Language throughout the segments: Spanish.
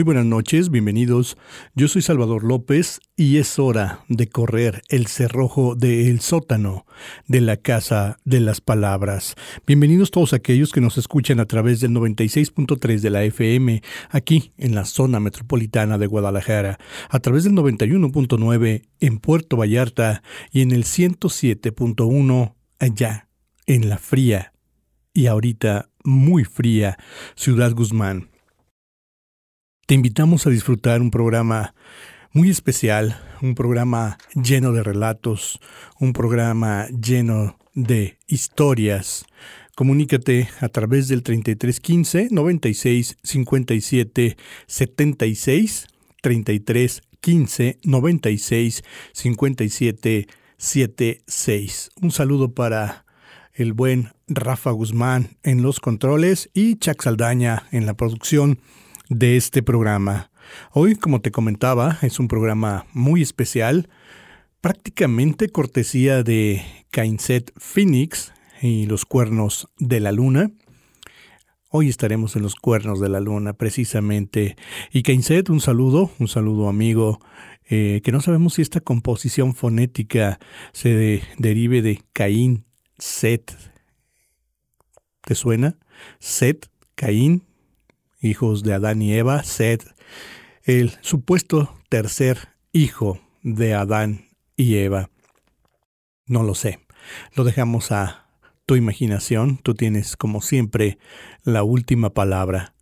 Muy buenas noches, bienvenidos. Yo soy Salvador López y es hora de correr el cerrojo del sótano de la Casa de las Palabras. Bienvenidos todos aquellos que nos escuchan a través del 96.3 de la FM aquí en la zona metropolitana de Guadalajara, a través del 91.9 en Puerto Vallarta y en el 107.1 allá en la fría y ahorita muy fría Ciudad Guzmán. Te invitamos a disfrutar un programa muy especial, un programa lleno de relatos, un programa lleno de historias. Comunícate a través del 3315 96 57 76 33 15 96 57 76. Un saludo para el buen Rafa Guzmán en los controles y Chuck Saldaña en la producción de este programa. Hoy, como te comentaba, es un programa muy especial, prácticamente cortesía de Kainset Phoenix y los cuernos de la luna. Hoy estaremos en los cuernos de la luna, precisamente. Y Kainset, un saludo, un saludo amigo, eh, que no sabemos si esta composición fonética se derive de Caín, Set. ¿Te suena? Set, Caín, hijos de Adán y Eva, Seth, el supuesto tercer hijo de Adán y Eva. No lo sé. Lo dejamos a tu imaginación. Tú tienes, como siempre, la última palabra.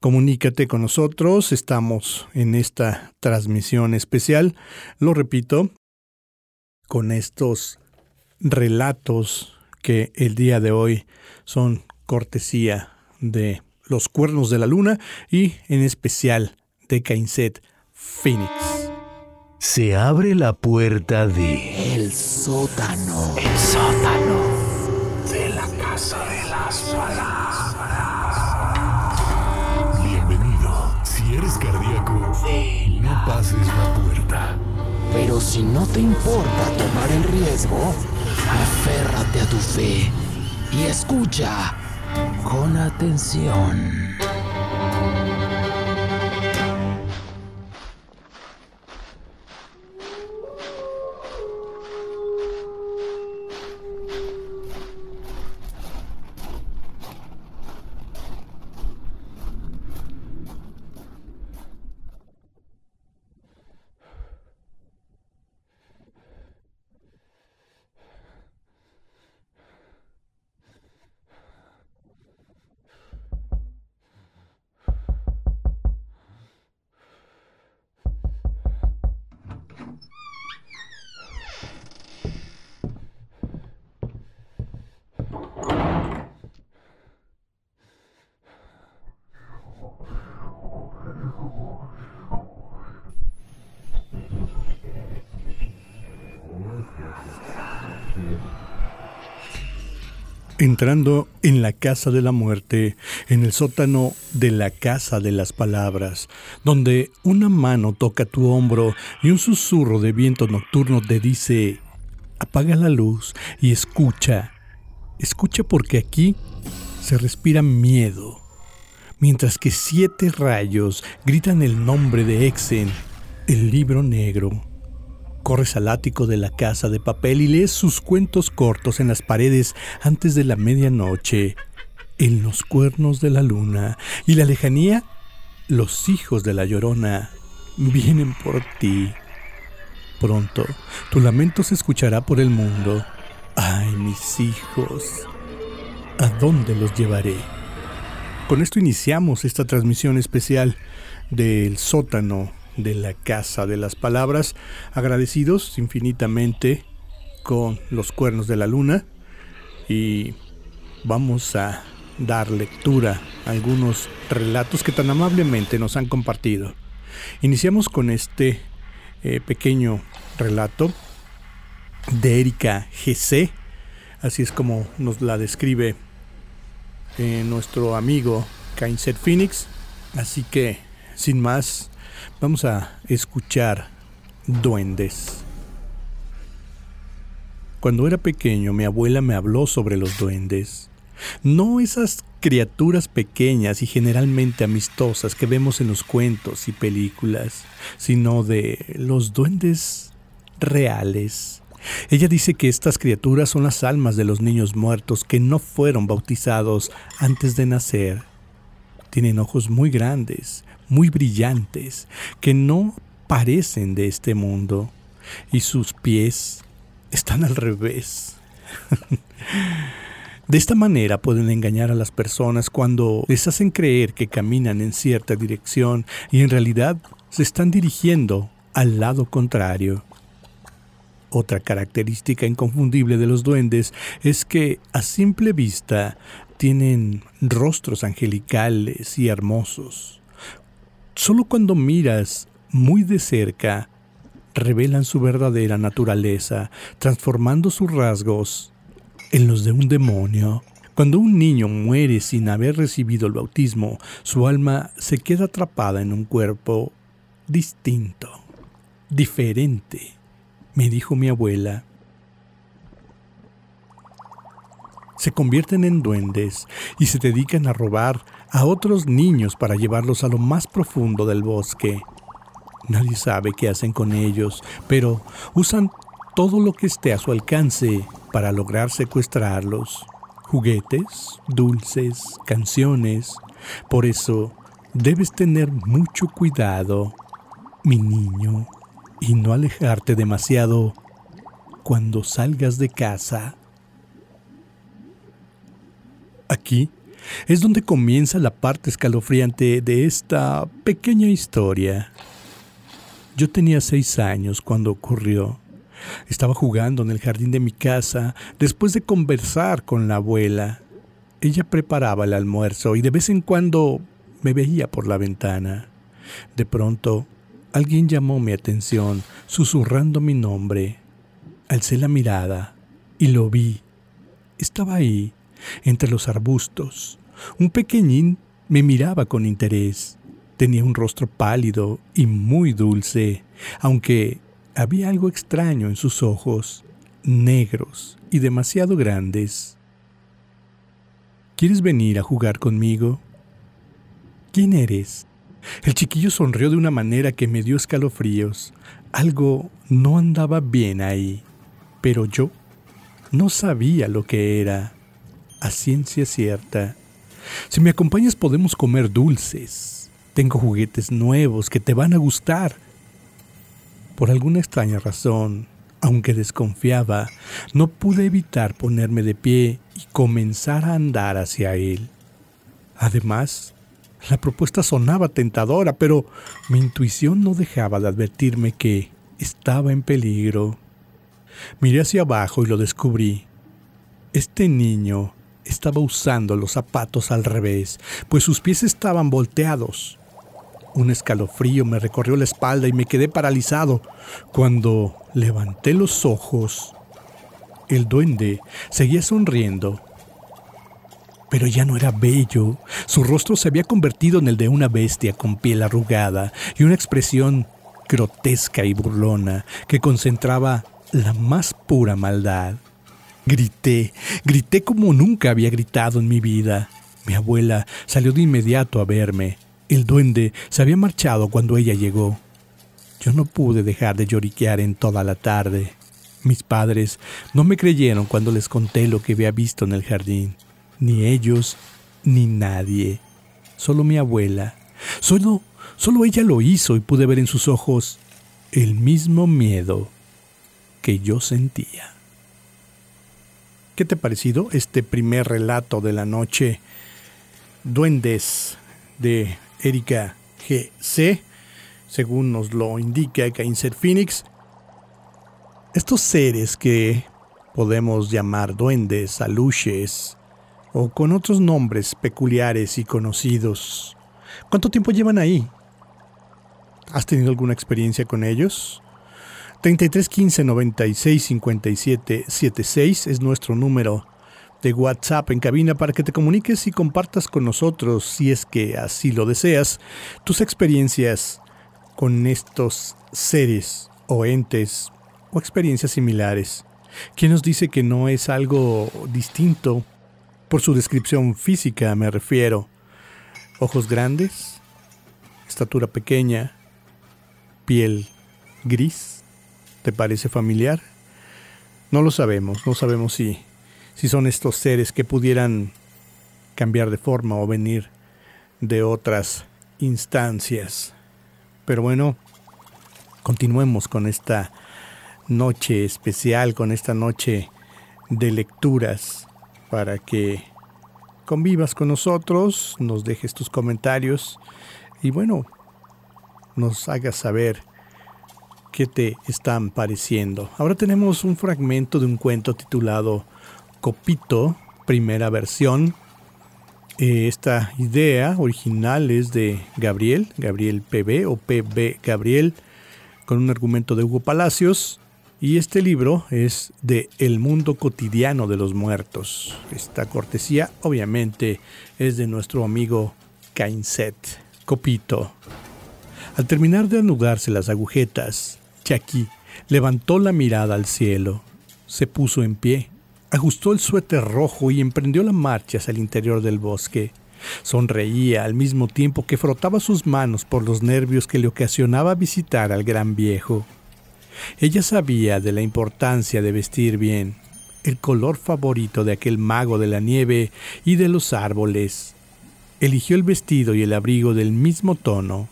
Comunícate con nosotros. Estamos en esta transmisión especial. Lo repito, con estos relatos que el día de hoy son cortesía de los Cuernos de la Luna y en especial de Kainset Phoenix. Se abre la puerta de... El sótano. El sótano. De la casa de las palabras. Bienvenido. Si eres cardíaco, no pases la puerta. Pero si no te importa tomar el riesgo, aférrate a tu fe y escucha con atención. Entrando en la casa de la muerte, en el sótano de la casa de las palabras, donde una mano toca tu hombro y un susurro de viento nocturno te dice, apaga la luz y escucha, escucha porque aquí se respira miedo, mientras que siete rayos gritan el nombre de Exen, el libro negro. Corres al ático de la casa de papel y lees sus cuentos cortos en las paredes antes de la medianoche. En los cuernos de la luna y la lejanía, los hijos de la llorona vienen por ti. Pronto, tu lamento se escuchará por el mundo. Ay, mis hijos, ¿a dónde los llevaré? Con esto iniciamos esta transmisión especial del sótano de la Casa de las Palabras, agradecidos infinitamente con los cuernos de la luna. Y vamos a dar lectura a algunos relatos que tan amablemente nos han compartido. Iniciamos con este eh, pequeño relato de Erika GC, así es como nos la describe eh, nuestro amigo Kainset Phoenix, así que sin más Vamos a escuchar duendes. Cuando era pequeño mi abuela me habló sobre los duendes. No esas criaturas pequeñas y generalmente amistosas que vemos en los cuentos y películas, sino de los duendes reales. Ella dice que estas criaturas son las almas de los niños muertos que no fueron bautizados antes de nacer. Tienen ojos muy grandes, muy brillantes, que no parecen de este mundo, y sus pies están al revés. De esta manera pueden engañar a las personas cuando les hacen creer que caminan en cierta dirección y en realidad se están dirigiendo al lado contrario. Otra característica inconfundible de los duendes es que a simple vista tienen rostros angelicales y hermosos. Solo cuando miras muy de cerca revelan su verdadera naturaleza, transformando sus rasgos en los de un demonio. Cuando un niño muere sin haber recibido el bautismo, su alma se queda atrapada en un cuerpo distinto, diferente, me dijo mi abuela. Se convierten en duendes y se dedican a robar a otros niños para llevarlos a lo más profundo del bosque. Nadie sabe qué hacen con ellos, pero usan todo lo que esté a su alcance para lograr secuestrarlos. Juguetes, dulces, canciones. Por eso debes tener mucho cuidado, mi niño, y no alejarte demasiado cuando salgas de casa. Aquí es donde comienza la parte escalofriante de esta pequeña historia. Yo tenía seis años cuando ocurrió. Estaba jugando en el jardín de mi casa después de conversar con la abuela. Ella preparaba el almuerzo y de vez en cuando me veía por la ventana. De pronto, alguien llamó mi atención, susurrando mi nombre. Alcé la mirada y lo vi. Estaba ahí, entre los arbustos. Un pequeñín me miraba con interés. Tenía un rostro pálido y muy dulce, aunque había algo extraño en sus ojos, negros y demasiado grandes. ¿Quieres venir a jugar conmigo? ¿Quién eres? El chiquillo sonrió de una manera que me dio escalofríos. Algo no andaba bien ahí, pero yo no sabía lo que era, a ciencia cierta. Si me acompañas podemos comer dulces. Tengo juguetes nuevos que te van a gustar por alguna extraña razón, aunque desconfiaba, no pude evitar ponerme de pie y comenzar a andar hacia él. Además, la propuesta sonaba tentadora, pero mi intuición no dejaba de advertirme que estaba en peligro. Miré hacia abajo y lo descubrí. Este niño estaba usando los zapatos al revés, pues sus pies estaban volteados. Un escalofrío me recorrió la espalda y me quedé paralizado. Cuando levanté los ojos, el duende seguía sonriendo. Pero ya no era bello. Su rostro se había convertido en el de una bestia con piel arrugada y una expresión grotesca y burlona que concentraba la más pura maldad. Grité, grité como nunca había gritado en mi vida. Mi abuela salió de inmediato a verme. El duende se había marchado cuando ella llegó. Yo no pude dejar de lloriquear en toda la tarde. Mis padres no me creyeron cuando les conté lo que había visto en el jardín. Ni ellos, ni nadie. Solo mi abuela. Solo, solo ella lo hizo y pude ver en sus ojos el mismo miedo que yo sentía. ¿Qué te ha parecido este primer relato de la noche? Duendes de Erika GC, según nos lo indica Caincer Phoenix. Estos seres que podemos llamar duendes, aluches o con otros nombres peculiares y conocidos. ¿Cuánto tiempo llevan ahí? ¿Has tenido alguna experiencia con ellos? 3315 96 57 76 es nuestro número de WhatsApp en cabina para que te comuniques y compartas con nosotros, si es que así lo deseas, tus experiencias con estos seres o entes o experiencias similares. ¿Quién nos dice que no es algo distinto Por su descripción física me refiero. Ojos grandes, estatura pequeña, piel gris. ¿Te parece familiar? No lo sabemos, no sabemos si, si son estos seres que pudieran cambiar de forma o venir de otras instancias. Pero bueno, continuemos con esta noche especial, con esta noche de lecturas, para que convivas con nosotros, nos dejes tus comentarios y bueno, nos hagas saber qué te están pareciendo. Ahora tenemos un fragmento de un cuento titulado Copito, primera versión. Eh, esta idea original es de Gabriel, Gabriel PB o PB Gabriel, con un argumento de Hugo Palacios. Y este libro es de El mundo cotidiano de los muertos. Esta cortesía obviamente es de nuestro amigo Cainset, Copito. Al terminar de anudarse las agujetas, Chucky levantó la mirada al cielo, se puso en pie, ajustó el suéter rojo y emprendió la marcha hacia el interior del bosque. Sonreía al mismo tiempo que frotaba sus manos por los nervios que le ocasionaba visitar al gran viejo. Ella sabía de la importancia de vestir bien, el color favorito de aquel mago de la nieve y de los árboles. Eligió el vestido y el abrigo del mismo tono.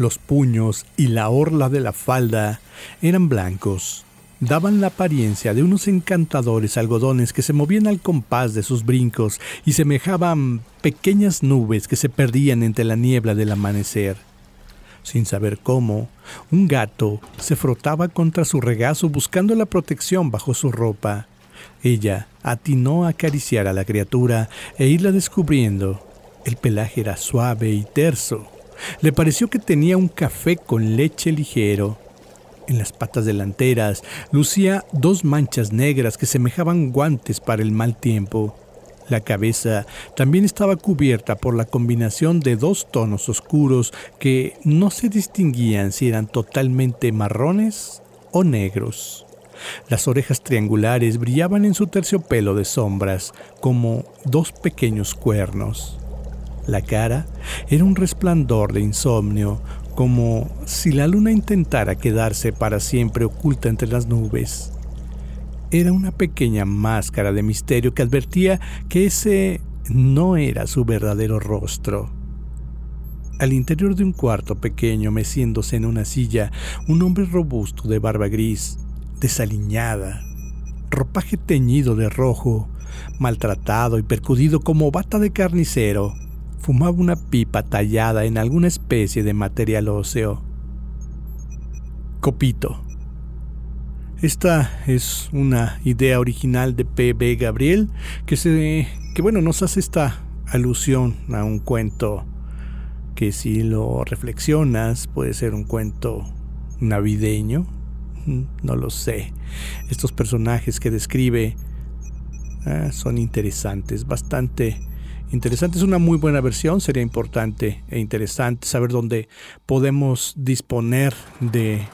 Los puños y la orla de la falda eran blancos. Daban la apariencia de unos encantadores algodones que se movían al compás de sus brincos y semejaban pequeñas nubes que se perdían entre la niebla del amanecer. Sin saber cómo, un gato se frotaba contra su regazo buscando la protección bajo su ropa. Ella atinó a acariciar a la criatura e irla descubriendo. El pelaje era suave y terso. Le pareció que tenía un café con leche ligero. En las patas delanteras lucía dos manchas negras que semejaban guantes para el mal tiempo. La cabeza también estaba cubierta por la combinación de dos tonos oscuros que no se distinguían si eran totalmente marrones o negros. Las orejas triangulares brillaban en su terciopelo de sombras como dos pequeños cuernos. La cara era un resplandor de insomnio, como si la luna intentara quedarse para siempre oculta entre las nubes era una pequeña máscara de misterio que advertía que ese no era su verdadero rostro. Al interior de un cuarto pequeño, meciéndose en una silla, un hombre robusto de barba gris, desaliñada, ropaje teñido de rojo, maltratado y percudido como bata de carnicero, fumaba una pipa tallada en alguna especie de material óseo. Copito, esta es una idea original de P.B. Gabriel que, se, que bueno, nos hace esta alusión a un cuento que si lo reflexionas puede ser un cuento navideño, no lo sé. Estos personajes que describe ah, son interesantes, bastante interesantes. Es una muy buena versión, sería importante e interesante saber dónde podemos disponer de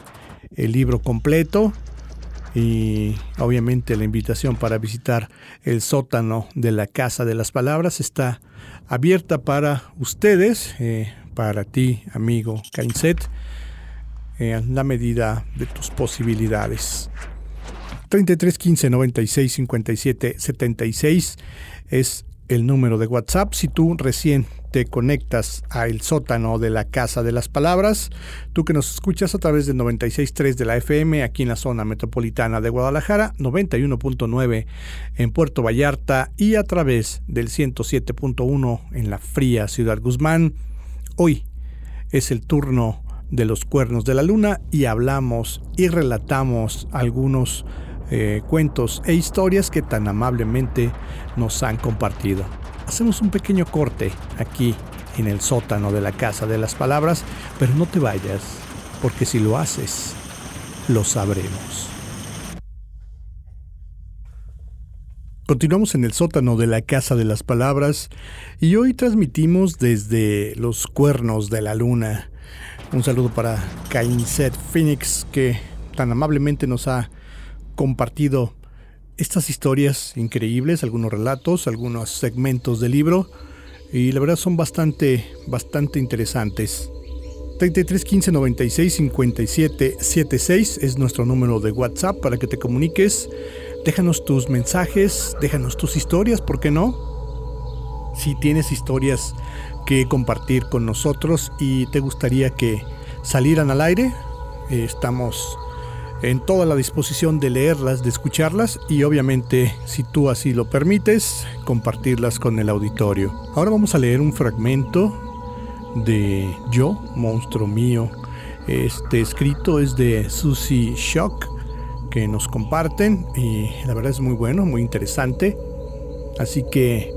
el libro completo y obviamente la invitación para visitar el sótano de la Casa de las Palabras está abierta para ustedes, eh, para ti, amigo Cainset, en la medida de tus posibilidades. 33 15 96 57 76 es el número de WhatsApp. Si tú recién te conectas a el sótano de la Casa de las Palabras, tú que nos escuchas a través del 96.3 de la FM aquí en la zona metropolitana de Guadalajara, 91.9 en Puerto Vallarta y a través del 107.1 en la fría Ciudad Guzmán. Hoy es el turno de los cuernos de la luna y hablamos y relatamos algunos eh, cuentos e historias que tan amablemente nos han compartido. Hacemos un pequeño corte aquí en el sótano de la Casa de las Palabras, pero no te vayas, porque si lo haces, lo sabremos. Continuamos en el sótano de la Casa de las Palabras y hoy transmitimos desde los cuernos de la luna. Un saludo para Cainset Phoenix que tan amablemente nos ha compartido estas historias increíbles, algunos relatos, algunos segmentos del libro y la verdad son bastante, bastante interesantes. 33 15 96 57 76 es nuestro número de WhatsApp para que te comuniques. Déjanos tus mensajes, déjanos tus historias, ¿por qué no? Si tienes historias que compartir con nosotros y te gustaría que salieran al aire, eh, estamos en toda la disposición de leerlas, de escucharlas y obviamente, si tú así lo permites, compartirlas con el auditorio. Ahora vamos a leer un fragmento de Yo, monstruo mío. Este escrito es de Susie Shock, que nos comparten y la verdad es muy bueno, muy interesante. Así que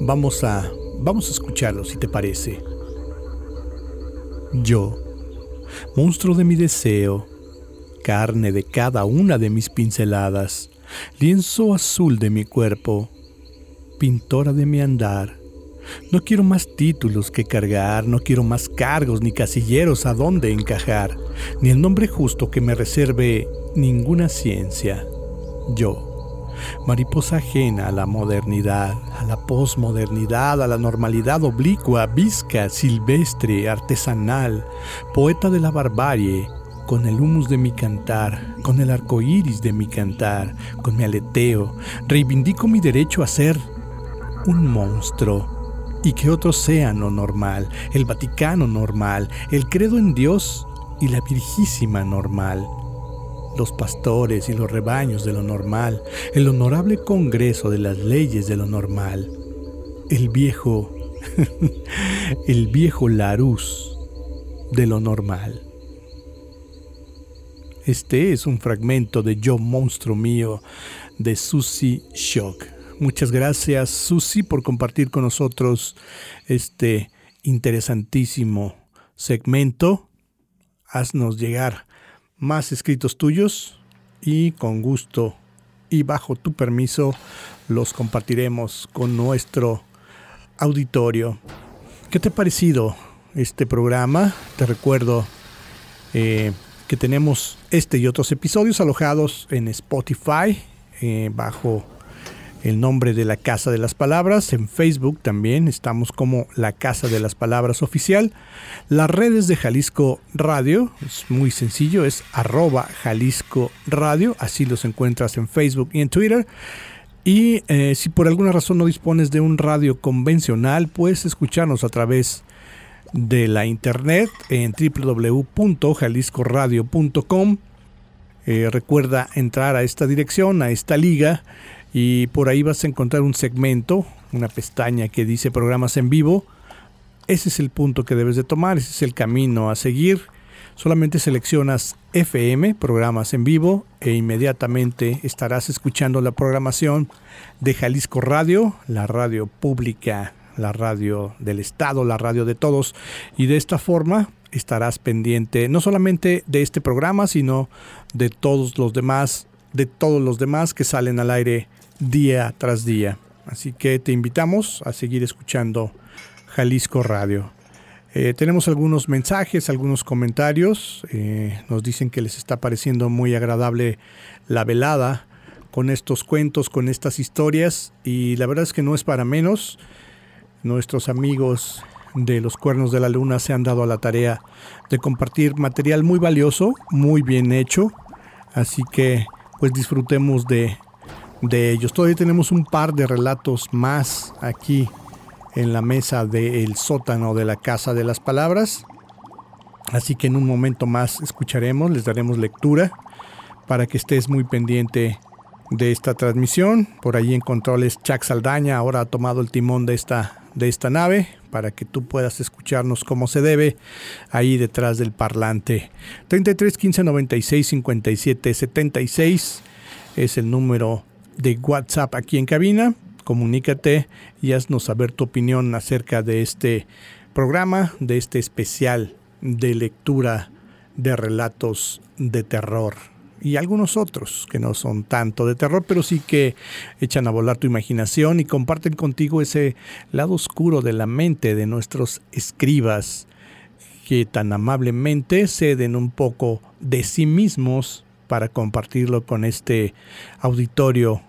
vamos a, vamos a escucharlo si te parece. Yo, monstruo de mi deseo, carne de cada una de mis pinceladas, lienzo azul de mi cuerpo, pintora de mi andar, no quiero más títulos que cargar, no quiero más cargos ni casilleros a donde encajar, ni el nombre justo que me reserve ninguna ciencia. Yo, mariposa ajena a la modernidad, a la posmodernidad, a la normalidad oblicua, visca, silvestre, artesanal, poeta de la barbarie, con el humus de mi cantar, con el arco iris de mi cantar, con mi aleteo, reivindico mi derecho a ser un monstruo y que otros sean lo normal, el Vaticano normal, el credo en Dios y la Virgísima normal, los pastores y los rebaños de lo normal, el honorable Congreso de las leyes de lo normal, el viejo, el viejo Larus de lo normal. Este es un fragmento de Yo Monstruo Mío de Susie Shock. Muchas gracias, Susi, por compartir con nosotros este interesantísimo segmento. Haznos llegar más escritos tuyos y con gusto y bajo tu permiso los compartiremos con nuestro auditorio. ¿Qué te ha parecido este programa? Te recuerdo eh, que tenemos este y otros episodios alojados en Spotify eh, bajo el nombre de la Casa de las Palabras. En Facebook también estamos como la Casa de las Palabras Oficial. Las redes de Jalisco Radio, es muy sencillo, es arroba Jalisco Radio, así los encuentras en Facebook y en Twitter. Y eh, si por alguna razón no dispones de un radio convencional, puedes escucharnos a través de la internet en www.jaliscoradio.com. Eh, recuerda entrar a esta dirección, a esta liga, y por ahí vas a encontrar un segmento, una pestaña que dice programas en vivo. Ese es el punto que debes de tomar, ese es el camino a seguir. Solamente seleccionas FM, programas en vivo, e inmediatamente estarás escuchando la programación de Jalisco Radio, la radio pública, la radio del Estado, la radio de todos. Y de esta forma estarás pendiente no solamente de este programa, sino de todos los demás, de todos los demás que salen al aire día tras día. Así que te invitamos a seguir escuchando Jalisco Radio. Eh, tenemos algunos mensajes, algunos comentarios. Eh, nos dicen que les está pareciendo muy agradable la velada con estos cuentos, con estas historias. Y la verdad es que no es para menos. Nuestros amigos de los cuernos de la luna se han dado a la tarea de compartir material muy valioso, muy bien hecho. Así que pues disfrutemos de de ellos. Todavía tenemos un par de relatos más aquí en la mesa del sótano de la Casa de las Palabras. Así que en un momento más escucharemos, les daremos lectura para que estés muy pendiente de esta transmisión. Por ahí en controles Chuck Saldaña ahora ha tomado el timón de esta, de esta nave para que tú puedas escucharnos como se debe ahí detrás del parlante. 33 15 96 57 76 es el número de WhatsApp aquí en cabina. Comunícate y haznos saber tu opinión acerca de este programa, de este especial de lectura de relatos de terror y algunos otros que no son tanto de terror, pero sí que echan a volar tu imaginación y comparten contigo ese lado oscuro de la mente de nuestros escribas que tan amablemente ceden un poco de sí mismos para compartirlo con este auditorio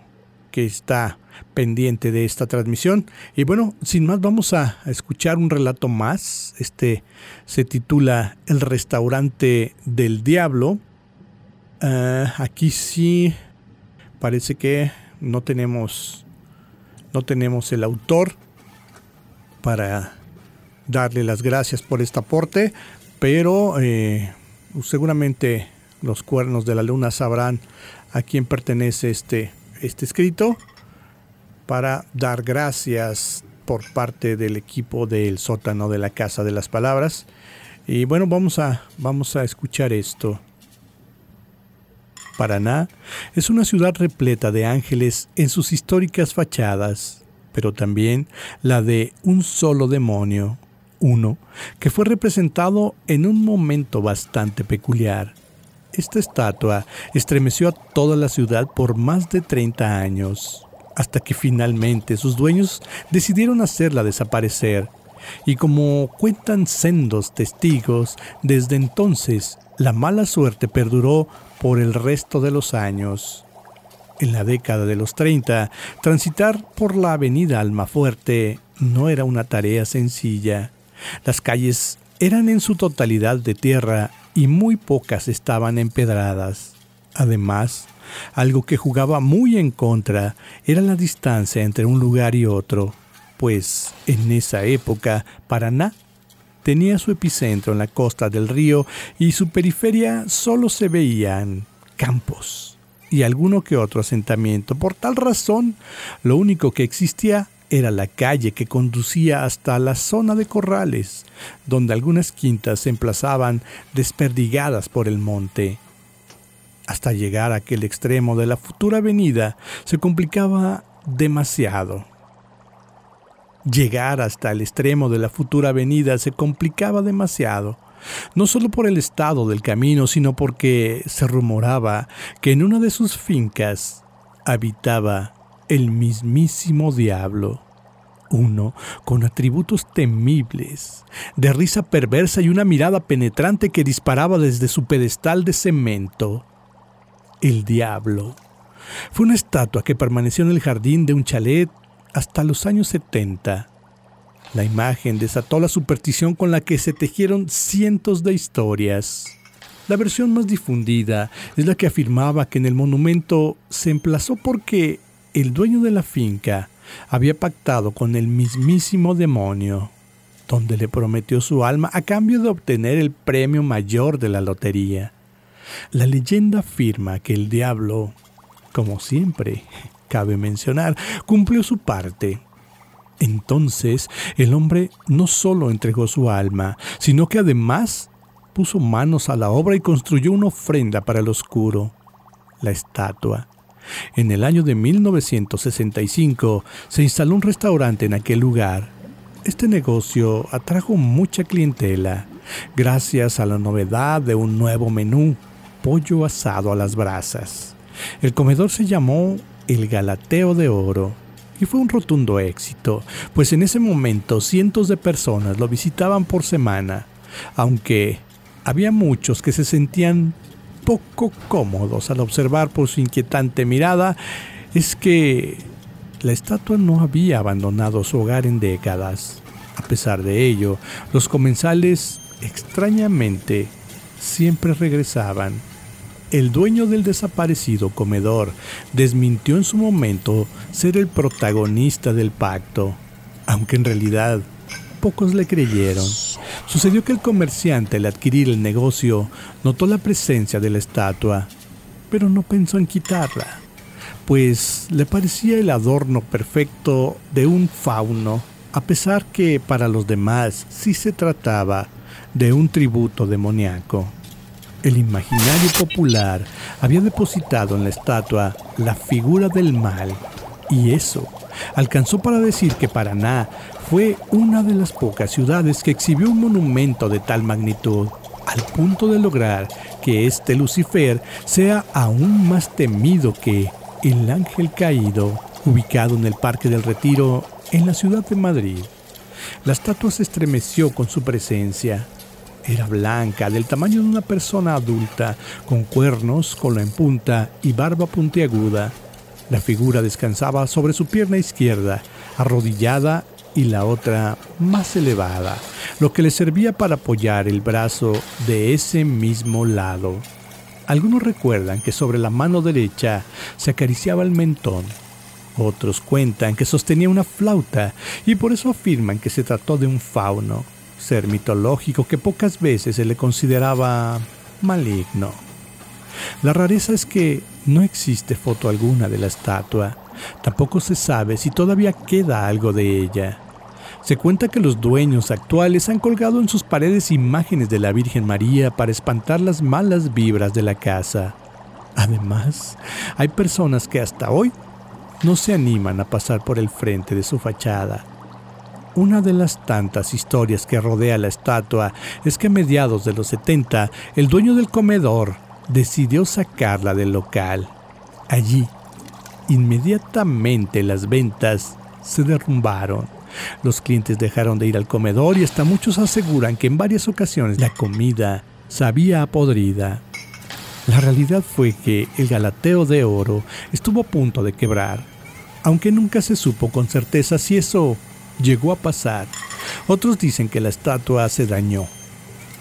que está pendiente de esta transmisión. Y bueno, sin más, vamos a escuchar un relato más. Este se titula El restaurante del diablo. Ah, aquí sí parece que no tenemos no tenemos el autor para darle las gracias por este aporte, pero eh, seguramente los cuernos de la luna sabrán a quién pertenece este, este escrito para dar gracias por parte del equipo del sótano de la Casa de las Palabras. Y bueno, vamos a, vamos a escuchar esto. Paraná es una ciudad repleta de ángeles en sus históricas fachadas, pero también la de un solo demonio, uno que fue representado en un momento bastante peculiar. Esta estatua estremeció a toda la ciudad por más de 30 años, hasta que finalmente sus dueños decidieron hacerla desaparecer. Y como cuentan sendos testigos, desde entonces la mala suerte perduró por el resto de los años. En la década de los 30, transitar por la avenida Almafuerte no era una tarea sencilla. Las calles eran en su totalidad de tierra y muy pocas estaban empedradas. Además, algo que jugaba muy en contra era la distancia entre un lugar y otro, pues en esa época Paraná tenía su epicentro en la costa del río y su periferia solo se veían campos y alguno que otro asentamiento. Por tal razón, lo único que existía era la calle que conducía hasta la zona de corrales, donde algunas quintas se emplazaban desperdigadas por el monte. Hasta llegar a aquel extremo de la futura avenida se complicaba demasiado. Llegar hasta el extremo de la futura avenida se complicaba demasiado, no solo por el estado del camino, sino porque se rumoraba que en una de sus fincas habitaba el mismísimo diablo. Uno con atributos temibles, de risa perversa y una mirada penetrante que disparaba desde su pedestal de cemento. El diablo. Fue una estatua que permaneció en el jardín de un chalet hasta los años 70. La imagen desató la superstición con la que se tejieron cientos de historias. La versión más difundida es la que afirmaba que en el monumento se emplazó porque el dueño de la finca había pactado con el mismísimo demonio, donde le prometió su alma a cambio de obtener el premio mayor de la lotería. La leyenda afirma que el diablo, como siempre, cabe mencionar, cumplió su parte. Entonces el hombre no solo entregó su alma, sino que además puso manos a la obra y construyó una ofrenda para el oscuro, la estatua. En el año de 1965 se instaló un restaurante en aquel lugar. Este negocio atrajo mucha clientela gracias a la novedad de un nuevo menú, pollo asado a las brasas. El comedor se llamó El Galateo de Oro y fue un rotundo éxito, pues en ese momento cientos de personas lo visitaban por semana, aunque había muchos que se sentían poco cómodos al observar por su inquietante mirada es que la estatua no había abandonado su hogar en décadas. A pesar de ello, los comensales extrañamente siempre regresaban. El dueño del desaparecido comedor desmintió en su momento ser el protagonista del pacto, aunque en realidad pocos le creyeron. Sucedió que el comerciante al adquirir el negocio notó la presencia de la estatua, pero no pensó en quitarla, pues le parecía el adorno perfecto de un fauno, a pesar que para los demás sí se trataba de un tributo demoníaco. El imaginario popular había depositado en la estatua la figura del mal, y eso alcanzó para decir que Paraná fue una de las pocas ciudades que exhibió un monumento de tal magnitud, al punto de lograr que este Lucifer sea aún más temido que el ángel caído, ubicado en el Parque del Retiro, en la ciudad de Madrid. La estatua se estremeció con su presencia. Era blanca, del tamaño de una persona adulta, con cuernos, cola en punta y barba puntiaguda. La figura descansaba sobre su pierna izquierda, arrodillada y la otra más elevada, lo que le servía para apoyar el brazo de ese mismo lado. Algunos recuerdan que sobre la mano derecha se acariciaba el mentón. Otros cuentan que sostenía una flauta y por eso afirman que se trató de un fauno, ser mitológico que pocas veces se le consideraba maligno. La rareza es que no existe foto alguna de la estatua, tampoco se sabe si todavía queda algo de ella. Se cuenta que los dueños actuales han colgado en sus paredes imágenes de la Virgen María para espantar las malas vibras de la casa. Además, hay personas que hasta hoy no se animan a pasar por el frente de su fachada. Una de las tantas historias que rodea la estatua es que a mediados de los 70 el dueño del comedor decidió sacarla del local. Allí, inmediatamente las ventas se derrumbaron. Los clientes dejaron de ir al comedor y hasta muchos aseguran que en varias ocasiones la comida sabía podrida. La realidad fue que el galateo de oro estuvo a punto de quebrar, aunque nunca se supo con certeza si eso llegó a pasar. Otros dicen que la estatua se dañó,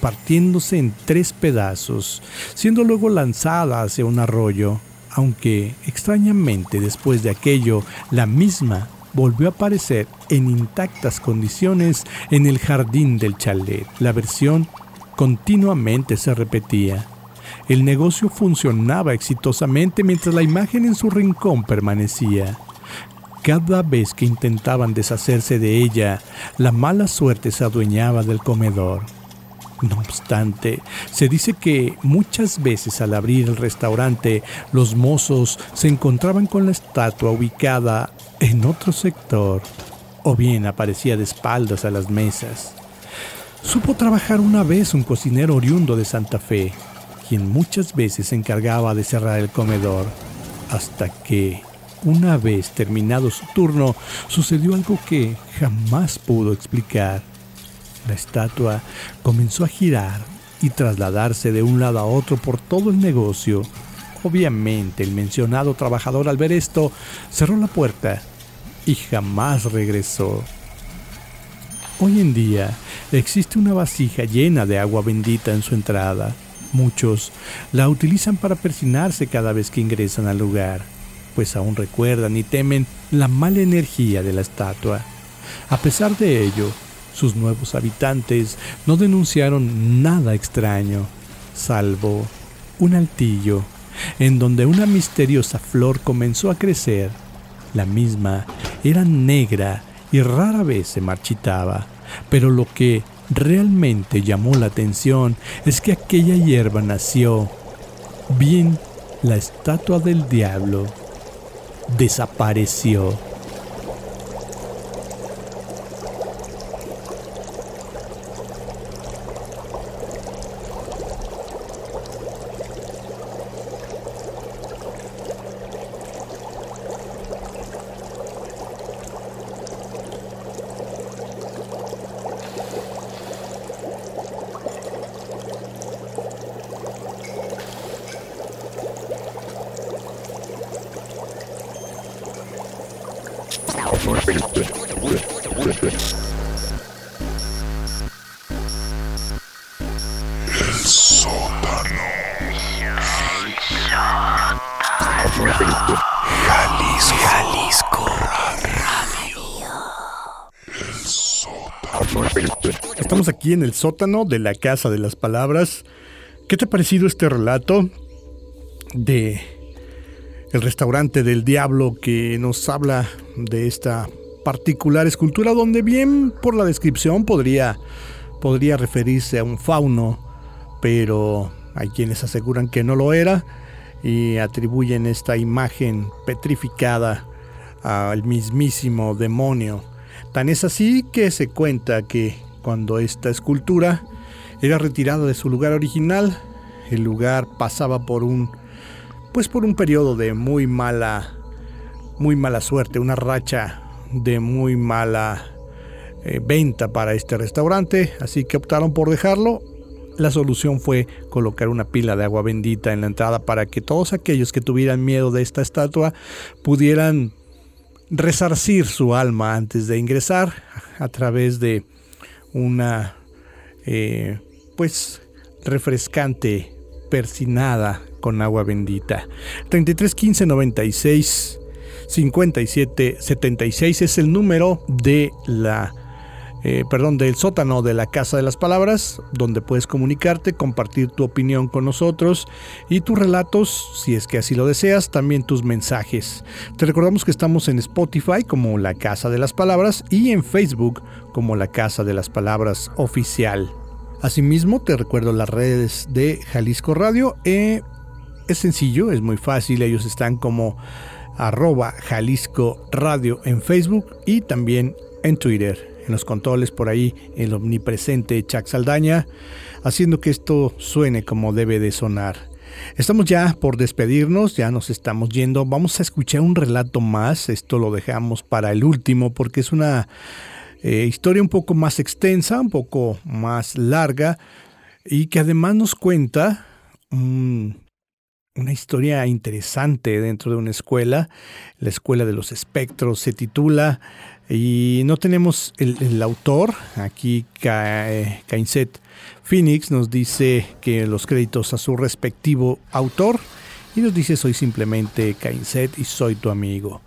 partiéndose en tres pedazos, siendo luego lanzada hacia un arroyo, aunque extrañamente después de aquello la misma volvió a aparecer en intactas condiciones en el jardín del chalet. La versión continuamente se repetía. El negocio funcionaba exitosamente mientras la imagen en su rincón permanecía. Cada vez que intentaban deshacerse de ella, la mala suerte se adueñaba del comedor. No obstante, se dice que muchas veces al abrir el restaurante, los mozos se encontraban con la estatua ubicada en otro sector, o bien aparecía de espaldas a las mesas. Supo trabajar una vez un cocinero oriundo de Santa Fe, quien muchas veces se encargaba de cerrar el comedor, hasta que, una vez terminado su turno, sucedió algo que jamás pudo explicar. La estatua comenzó a girar y trasladarse de un lado a otro por todo el negocio. Obviamente el mencionado trabajador al ver esto cerró la puerta y jamás regresó. Hoy en día existe una vasija llena de agua bendita en su entrada. Muchos la utilizan para persinarse cada vez que ingresan al lugar, pues aún recuerdan y temen la mala energía de la estatua. A pesar de ello, sus nuevos habitantes no denunciaron nada extraño, salvo un altillo en donde una misteriosa flor comenzó a crecer. La misma era negra y rara vez se marchitaba, pero lo que realmente llamó la atención es que aquella hierba nació. Bien, la estatua del diablo desapareció. En el sótano de la Casa de las Palabras. ¿Qué te ha parecido este relato de el restaurante del diablo que nos habla de esta particular escultura donde bien por la descripción podría podría referirse a un fauno, pero hay quienes aseguran que no lo era y atribuyen esta imagen petrificada al mismísimo demonio. Tan es así que se cuenta que cuando esta escultura era retirada de su lugar original, el lugar pasaba por un pues por un periodo de muy mala muy mala suerte, una racha de muy mala eh, venta para este restaurante, así que optaron por dejarlo. La solución fue colocar una pila de agua bendita en la entrada para que todos aquellos que tuvieran miedo de esta estatua pudieran resarcir su alma antes de ingresar a través de una eh, pues refrescante persinada con agua bendita. 33 15 96 57 76 es el número de la eh, perdón, del sótano de la Casa de las Palabras, donde puedes comunicarte, compartir tu opinión con nosotros y tus relatos, si es que así lo deseas, también tus mensajes. Te recordamos que estamos en Spotify como La Casa de las Palabras y en Facebook como La Casa de las Palabras Oficial. Asimismo, te recuerdo las redes de Jalisco Radio. Eh, es sencillo, es muy fácil, ellos están como arroba Jalisco Radio en Facebook y también en Twitter en los controles por ahí el omnipresente Chuck Saldaña, haciendo que esto suene como debe de sonar. Estamos ya por despedirnos, ya nos estamos yendo. Vamos a escuchar un relato más. Esto lo dejamos para el último porque es una eh, historia un poco más extensa, un poco más larga y que además nos cuenta una historia interesante dentro de una escuela. La Escuela de los Espectros se titula y no tenemos el, autor, aquí Kainset Phoenix nos dice que los créditos a su respectivo autor y nos dice soy simplemente Kainset y soy tu amigo.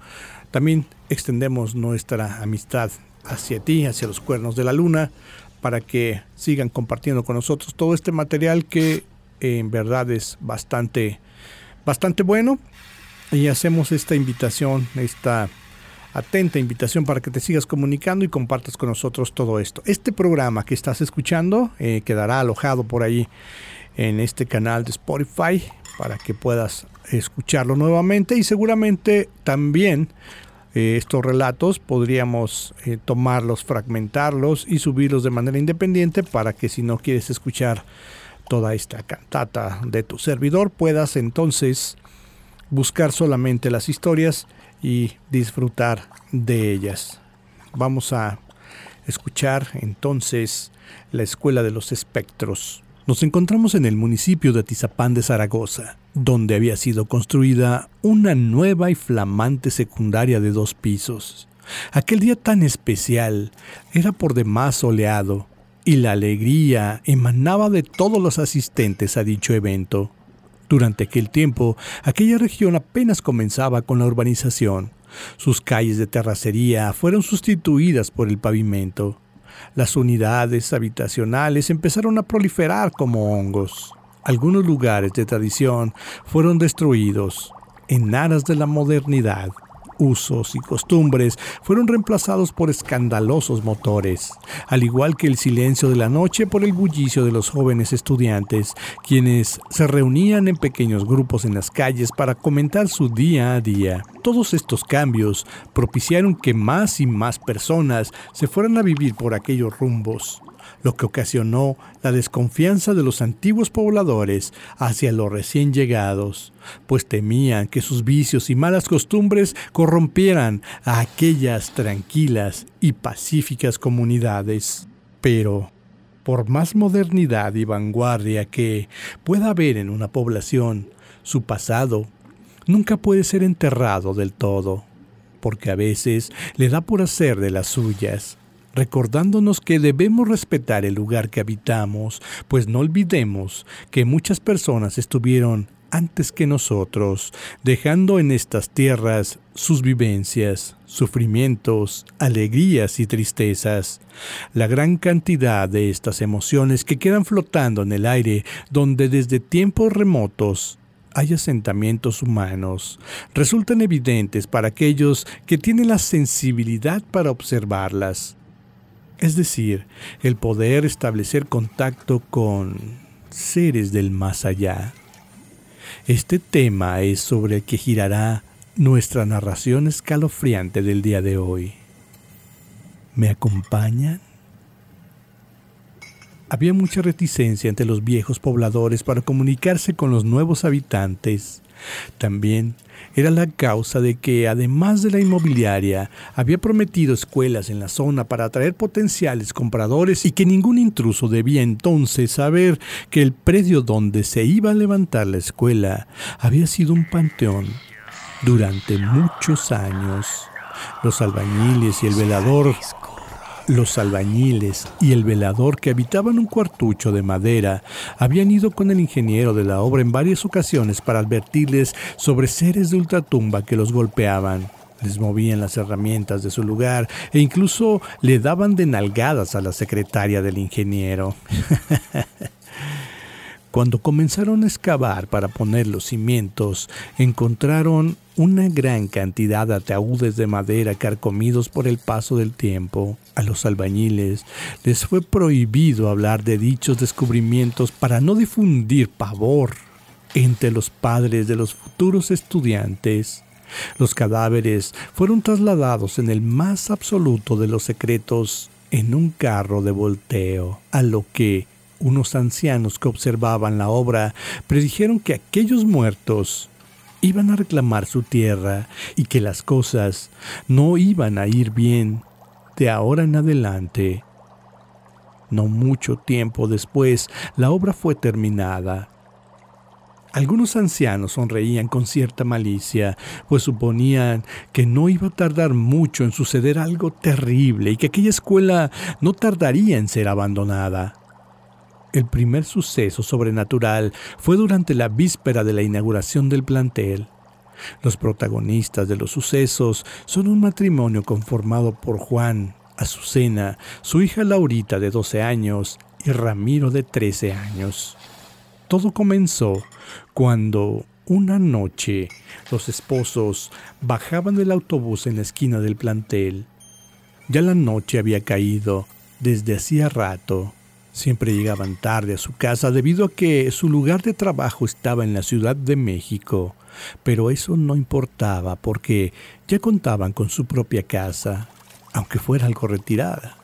También extendemos nuestra amistad hacia ti, hacia los cuernos de la luna, para que sigan compartiendo con nosotros todo este material que en verdad es bastante, bastante bueno. Y hacemos esta invitación, esta atenta invitación para que te sigas comunicando y compartas con nosotros todo esto. Este programa que estás escuchando eh, quedará alojado por ahí en este canal de Spotify para que puedas escucharlo nuevamente y seguramente también eh, estos relatos podríamos eh, tomarlos, fragmentarlos y subirlos de manera independiente para que si no quieres escuchar toda esta cantata de tu servidor puedas entonces buscar solamente las historias y disfrutar de ellas. Vamos a escuchar entonces la Escuela de los Espectros. Nos encontramos en el municipio de Atizapán de Zaragoza, donde había sido construida una nueva y flamante secundaria de dos pisos. Aquel día tan especial era por demás soleado y la alegría emanaba de todos los asistentes a dicho evento. Durante aquel tiempo, aquella región apenas comenzaba con la urbanización. Sus calles de terracería fueron sustituidas por el pavimento. Las unidades habitacionales empezaron a proliferar como hongos. Algunos lugares de tradición fueron destruidos en aras de la modernidad usos y costumbres fueron reemplazados por escandalosos motores, al igual que el silencio de la noche por el bullicio de los jóvenes estudiantes, quienes se reunían en pequeños grupos en las calles para comentar su día a día. Todos estos cambios propiciaron que más y más personas se fueran a vivir por aquellos rumbos lo que ocasionó la desconfianza de los antiguos pobladores hacia los recién llegados, pues temían que sus vicios y malas costumbres corrompieran a aquellas tranquilas y pacíficas comunidades. Pero, por más modernidad y vanguardia que pueda haber en una población, su pasado nunca puede ser enterrado del todo, porque a veces le da por hacer de las suyas recordándonos que debemos respetar el lugar que habitamos, pues no olvidemos que muchas personas estuvieron antes que nosotros, dejando en estas tierras sus vivencias, sufrimientos, alegrías y tristezas. La gran cantidad de estas emociones que quedan flotando en el aire donde desde tiempos remotos hay asentamientos humanos, resultan evidentes para aquellos que tienen la sensibilidad para observarlas es decir, el poder establecer contacto con seres del más allá. Este tema es sobre el que girará nuestra narración escalofriante del día de hoy. ¿Me acompañan? Había mucha reticencia entre los viejos pobladores para comunicarse con los nuevos habitantes, También era la causa de que, además de la inmobiliaria, había prometido escuelas en la zona para atraer potenciales compradores y que ningún intruso debía entonces saber que el predio donde se iba a levantar la escuela había sido un panteón durante muchos años. Los albañiles y el velador los albañiles y el velador que habitaban un cuartucho de madera habían ido con el ingeniero de la obra en varias ocasiones para advertirles sobre seres de ultratumba que los golpeaban. Les movían las herramientas de su lugar e incluso le daban de nalgadas a la secretaria del ingeniero. Cuando comenzaron a excavar para poner los cimientos, encontraron una gran cantidad de ataúdes de madera carcomidos por el paso del tiempo. A los albañiles les fue prohibido hablar de dichos descubrimientos para no difundir pavor entre los padres de los futuros estudiantes. Los cadáveres fueron trasladados en el más absoluto de los secretos en un carro de volteo, a lo que unos ancianos que observaban la obra predijeron que aquellos muertos iban a reclamar su tierra y que las cosas no iban a ir bien de ahora en adelante. No mucho tiempo después, la obra fue terminada. Algunos ancianos sonreían con cierta malicia, pues suponían que no iba a tardar mucho en suceder algo terrible y que aquella escuela no tardaría en ser abandonada. El primer suceso sobrenatural fue durante la víspera de la inauguración del plantel. Los protagonistas de los sucesos son un matrimonio conformado por Juan, Azucena, su hija Laurita de 12 años y Ramiro de 13 años. Todo comenzó cuando una noche los esposos bajaban del autobús en la esquina del plantel. Ya la noche había caído desde hacía rato Siempre llegaban tarde a su casa debido a que su lugar de trabajo estaba en la Ciudad de México, pero eso no importaba porque ya contaban con su propia casa, aunque fuera algo retirada.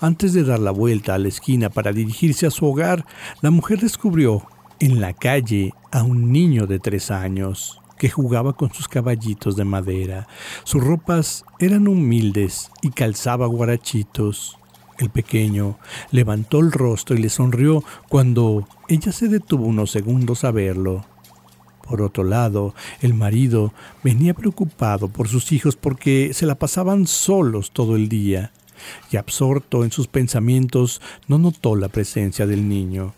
Antes de dar la vuelta a la esquina para dirigirse a su hogar, la mujer descubrió en la calle a un niño de tres años que jugaba con sus caballitos de madera. Sus ropas eran humildes y calzaba guarachitos. El pequeño levantó el rostro y le sonrió cuando ella se detuvo unos segundos a verlo. Por otro lado, el marido venía preocupado por sus hijos porque se la pasaban solos todo el día y absorto en sus pensamientos no notó la presencia del niño.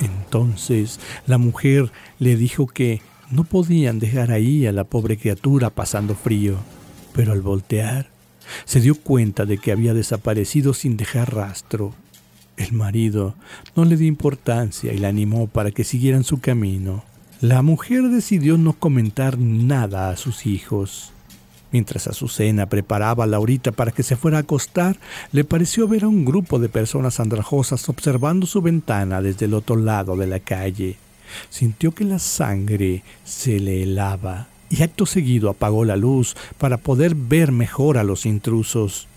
Entonces la mujer le dijo que no podían dejar ahí a la pobre criatura pasando frío, pero al voltear se dio cuenta de que había desaparecido sin dejar rastro. El marido no le dio importancia y la animó para que siguieran su camino. La mujer decidió no comentar nada a sus hijos. Mientras Azucena preparaba a Laurita para que se fuera a acostar, le pareció ver a un grupo de personas andrajosas observando su ventana desde el otro lado de la calle. Sintió que la sangre se le helaba y acto seguido apagó la luz para poder ver mejor a los intrusos.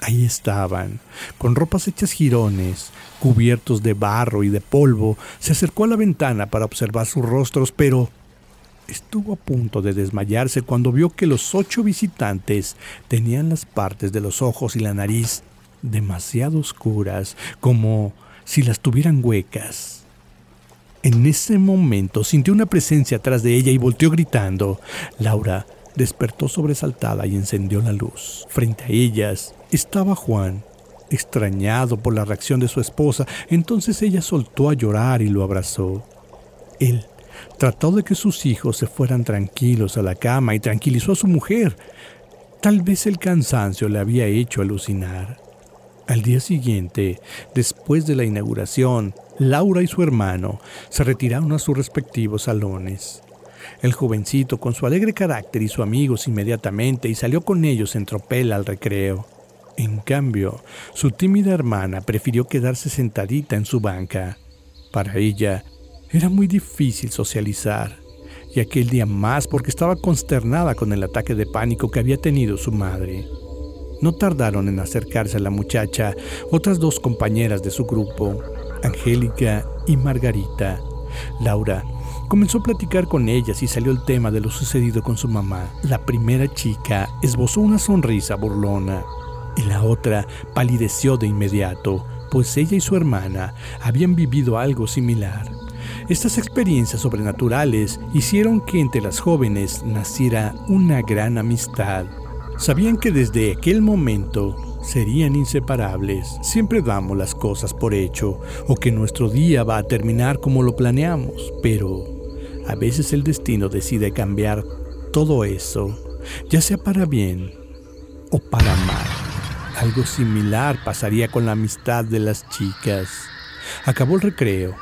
Ahí estaban, con ropas hechas jirones, cubiertos de barro y de polvo, se acercó a la ventana para observar sus rostros, pero estuvo a punto de desmayarse cuando vio que los ocho visitantes tenían las partes de los ojos y la nariz demasiado oscuras, como si las tuvieran huecas. En ese momento sintió una presencia atrás de ella y volteó gritando. Laura despertó sobresaltada y encendió la luz. Frente a ellas estaba Juan, extrañado por la reacción de su esposa. Entonces ella soltó a llorar y lo abrazó. Él trató de que sus hijos se fueran tranquilos a la cama y tranquilizó a su mujer. Tal vez el cansancio le había hecho alucinar. Al día siguiente, después de la inauguración, Laura y su hermano se retiraron a sus respectivos salones. El jovencito, con su alegre carácter, hizo amigos inmediatamente y salió con ellos en tropel al recreo. En cambio, su tímida hermana prefirió quedarse sentadita en su banca. Para ella, era muy difícil socializar, y aquel día más porque estaba consternada con el ataque de pánico que había tenido su madre. No tardaron en acercarse a la muchacha otras dos compañeras de su grupo, Angélica y Margarita. Laura Comenzó a platicar con ellas y salió el tema de lo sucedido con su mamá. La primera chica esbozó una sonrisa burlona y la otra palideció de inmediato, pues ella y su hermana habían vivido algo similar. Estas experiencias sobrenaturales hicieron que entre las jóvenes naciera una gran amistad. Sabían que desde aquel momento serían inseparables. Siempre damos las cosas por hecho o que nuestro día va a terminar como lo planeamos, pero a veces el destino decide cambiar todo eso, ya sea para bien o para mal. Algo similar pasaría con la amistad de las chicas. Acabó el recreo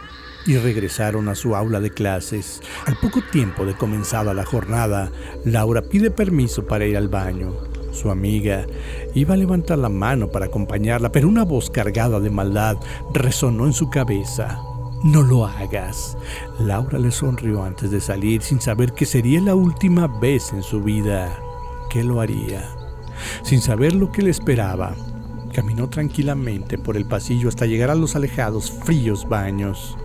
y regresaron a su aula de clases. Al poco tiempo de comenzada la jornada, Laura pide permiso para ir al baño. Su amiga iba a levantar la mano para acompañarla, pero una voz cargada de maldad resonó en su cabeza. No lo hagas. Laura le sonrió antes de salir sin saber que sería la última vez en su vida que lo haría. Sin saber lo que le esperaba, caminó tranquilamente por el pasillo hasta llegar a los alejados, fríos baños.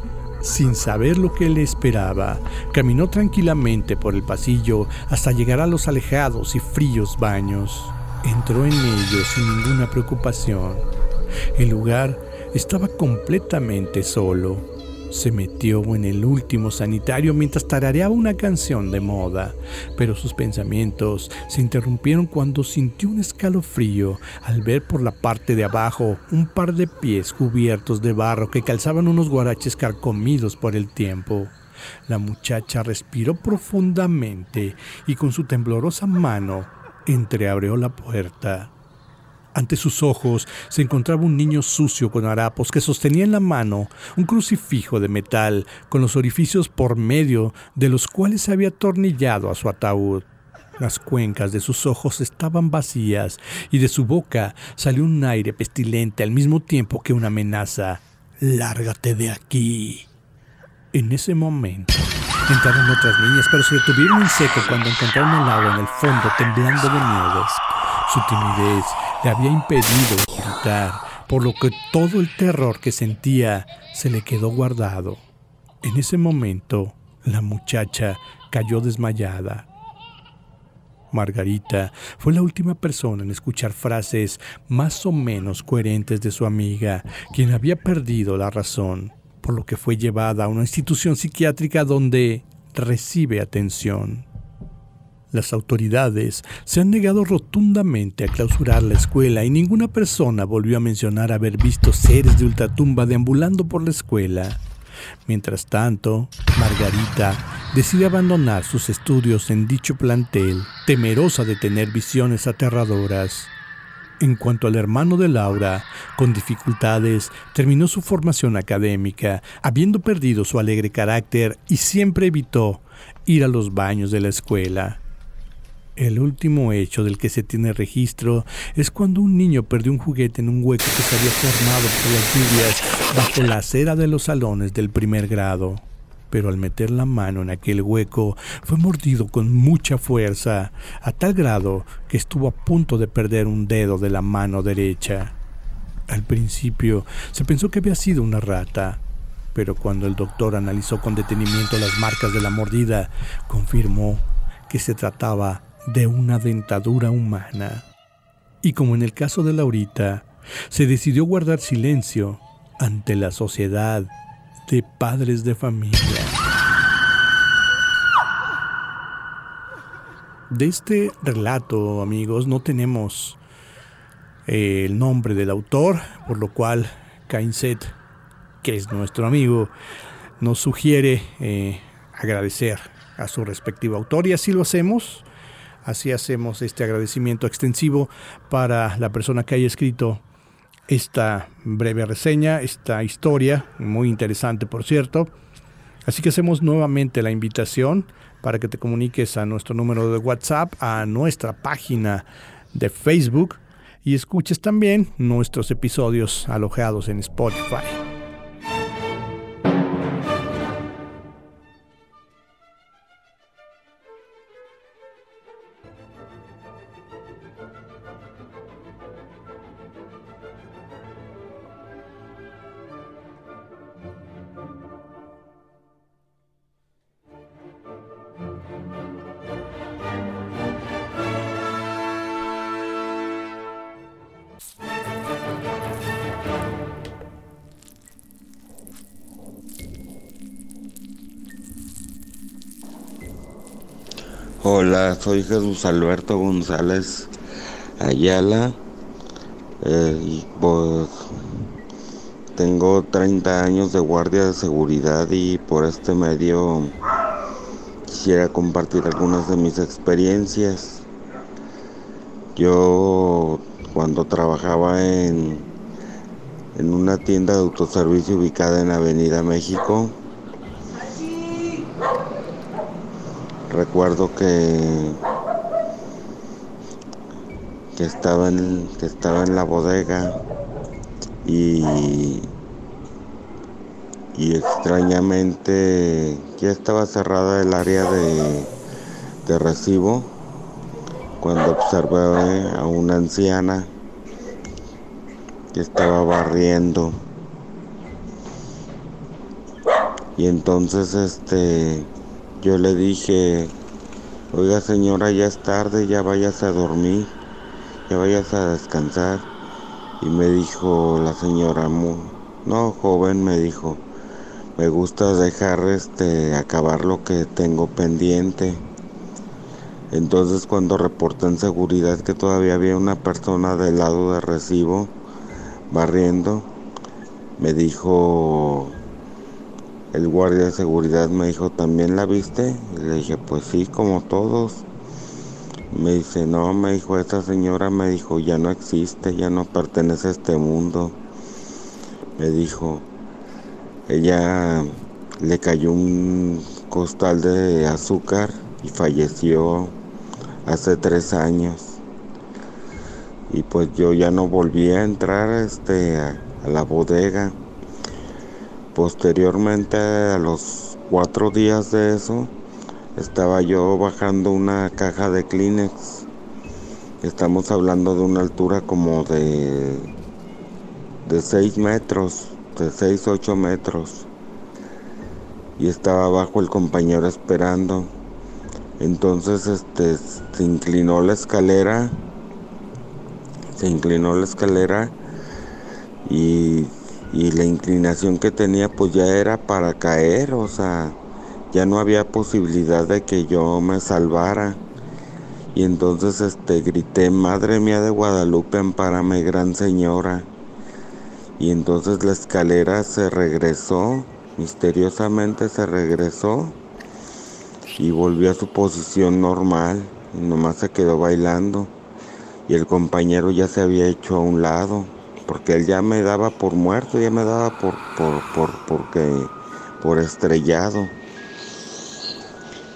Sin saber lo que le esperaba, caminó tranquilamente por el pasillo hasta llegar a los alejados y fríos baños. Entró en ellos sin ninguna preocupación. El lugar estaba completamente solo. Se metió en el último sanitario mientras tarareaba una canción de moda, pero sus pensamientos se interrumpieron cuando sintió un escalofrío al ver por la parte de abajo un par de pies cubiertos de barro que calzaban unos guaraches carcomidos por el tiempo. La muchacha respiró profundamente y con su temblorosa mano entreabrió la puerta. Ante sus ojos se encontraba un niño sucio con harapos que sostenía en la mano un crucifijo de metal con los orificios por medio de los cuales se había atornillado a su ataúd. Las cuencas de sus ojos estaban vacías y de su boca salió un aire pestilente al mismo tiempo que una amenaza. Lárgate de aquí. En ese momento entraron otras niñas, pero se detuvieron en seco cuando encontraron el agua en el fondo temblando de miedo. Su timidez le había impedido gritar, por lo que todo el terror que sentía se le quedó guardado. En ese momento, la muchacha cayó desmayada. Margarita fue la última persona en escuchar frases más o menos coherentes de su amiga, quien había perdido la razón, por lo que fue llevada a una institución psiquiátrica donde recibe atención. Las autoridades se han negado rotundamente a clausurar la escuela y ninguna persona volvió a mencionar haber visto seres de ultratumba deambulando por la escuela. Mientras tanto, Margarita decide abandonar sus estudios en dicho plantel, temerosa de tener visiones aterradoras. En cuanto al hermano de Laura, con dificultades, terminó su formación académica, habiendo perdido su alegre carácter y siempre evitó ir a los baños de la escuela. El último hecho del que se tiene registro es cuando un niño perdió un juguete en un hueco que se había formado por las lluvias bajo la acera de los salones del primer grado. Pero al meter la mano en aquel hueco fue mordido con mucha fuerza, a tal grado que estuvo a punto de perder un dedo de la mano derecha. Al principio se pensó que había sido una rata, pero cuando el doctor analizó con detenimiento las marcas de la mordida, confirmó que se trataba de una dentadura humana. Y como en el caso de Laurita, se decidió guardar silencio ante la sociedad de padres de familia. De este relato, amigos, no tenemos eh, el nombre del autor, por lo cual Kainset, que es nuestro amigo, nos sugiere eh, agradecer a su respectivo autor y así lo hacemos. Así hacemos este agradecimiento extensivo para la persona que haya escrito esta breve reseña, esta historia, muy interesante por cierto. Así que hacemos nuevamente la invitación para que te comuniques a nuestro número de WhatsApp, a nuestra página de Facebook y escuches también nuestros episodios alojados en Spotify. Hola, soy Jesús Alberto González Ayala. Eh, y pues tengo 30 años de guardia de seguridad y por este medio quisiera compartir algunas de mis experiencias. Yo cuando trabajaba en, en una tienda de autoservicio ubicada en Avenida México, recuerdo que, que, estaba en, que estaba en la bodega y, y extrañamente ya estaba cerrada el área de, de recibo cuando observé a una anciana que estaba barriendo. Y entonces este yo le dije, oiga señora, ya es tarde, ya vayas a dormir, ya vayas a descansar. Y me dijo la señora, no joven, me dijo, me gusta dejar este acabar lo que tengo pendiente. Entonces cuando reporté en seguridad que todavía había una persona del lado de recibo barriendo, me dijo el guardia de seguridad me dijo, ¿también la viste? Le dije, pues sí, como todos. Me dice, no, me dijo, esa señora me dijo, ya no existe, ya no pertenece a este mundo. Me dijo, ella le cayó un costal de azúcar y falleció hace tres años. Y pues yo ya no volví a entrar este, a la bodega. Posteriormente a los cuatro días de eso, estaba yo bajando una caja de Kleenex. Estamos hablando de una altura como de, de 6 metros, de 6, 8 metros. Y estaba abajo el compañero esperando. Entonces este se inclinó la escalera. Se inclinó la escalera y y la inclinación que tenía pues ya era para caer, o sea, ya no había posibilidad de que yo me salvara. Y entonces este grité, Madre mía de Guadalupe, ampárame, gran señora. Y entonces la escalera se regresó, misteriosamente se regresó y volvió a su posición normal y nomás se quedó bailando. Y el compañero ya se había hecho a un lado porque él ya me daba por muerto, ya me daba por, por, por, porque, por estrellado.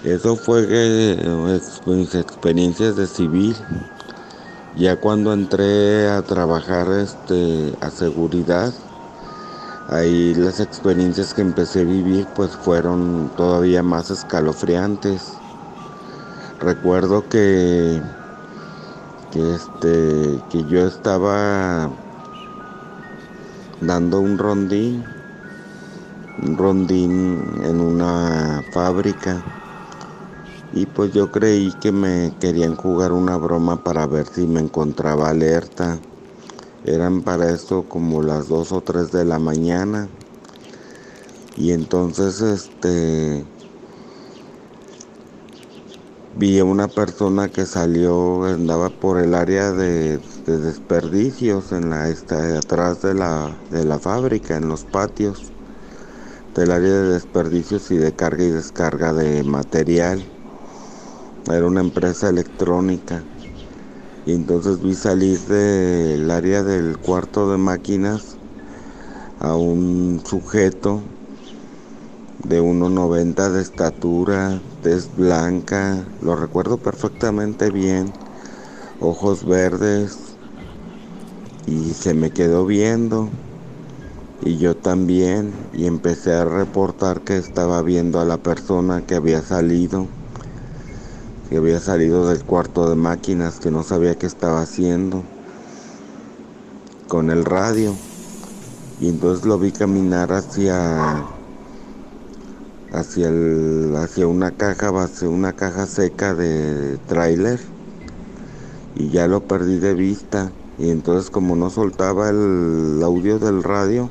Eso fue eh, mis experiencias de civil. Ya cuando entré a trabajar este, a seguridad, ahí las experiencias que empecé a vivir pues fueron todavía más escalofriantes. Recuerdo que, que, este, que yo estaba dando un rondín, un rondín en una fábrica. Y pues yo creí que me querían jugar una broma para ver si me encontraba alerta. Eran para esto como las 2 o 3 de la mañana. Y entonces este vi a una persona que salió, andaba por el área de, desperdicios en la esta, atrás de la, de la fábrica, en los patios del área de desperdicios y de carga y descarga de material. Era una empresa electrónica. Y entonces vi salir del área del cuarto de máquinas a un sujeto de 1,90 de estatura, tez blanca, lo recuerdo perfectamente bien, ojos verdes, y se me quedó viendo, y yo también, y empecé a reportar que estaba viendo a la persona que había salido, que había salido del cuarto de máquinas, que no sabía qué estaba haciendo, con el radio, y entonces lo vi caminar hacia hacia, el, hacia una caja, hacia una caja seca de tráiler y ya lo perdí de vista. Y entonces como no soltaba el audio del radio,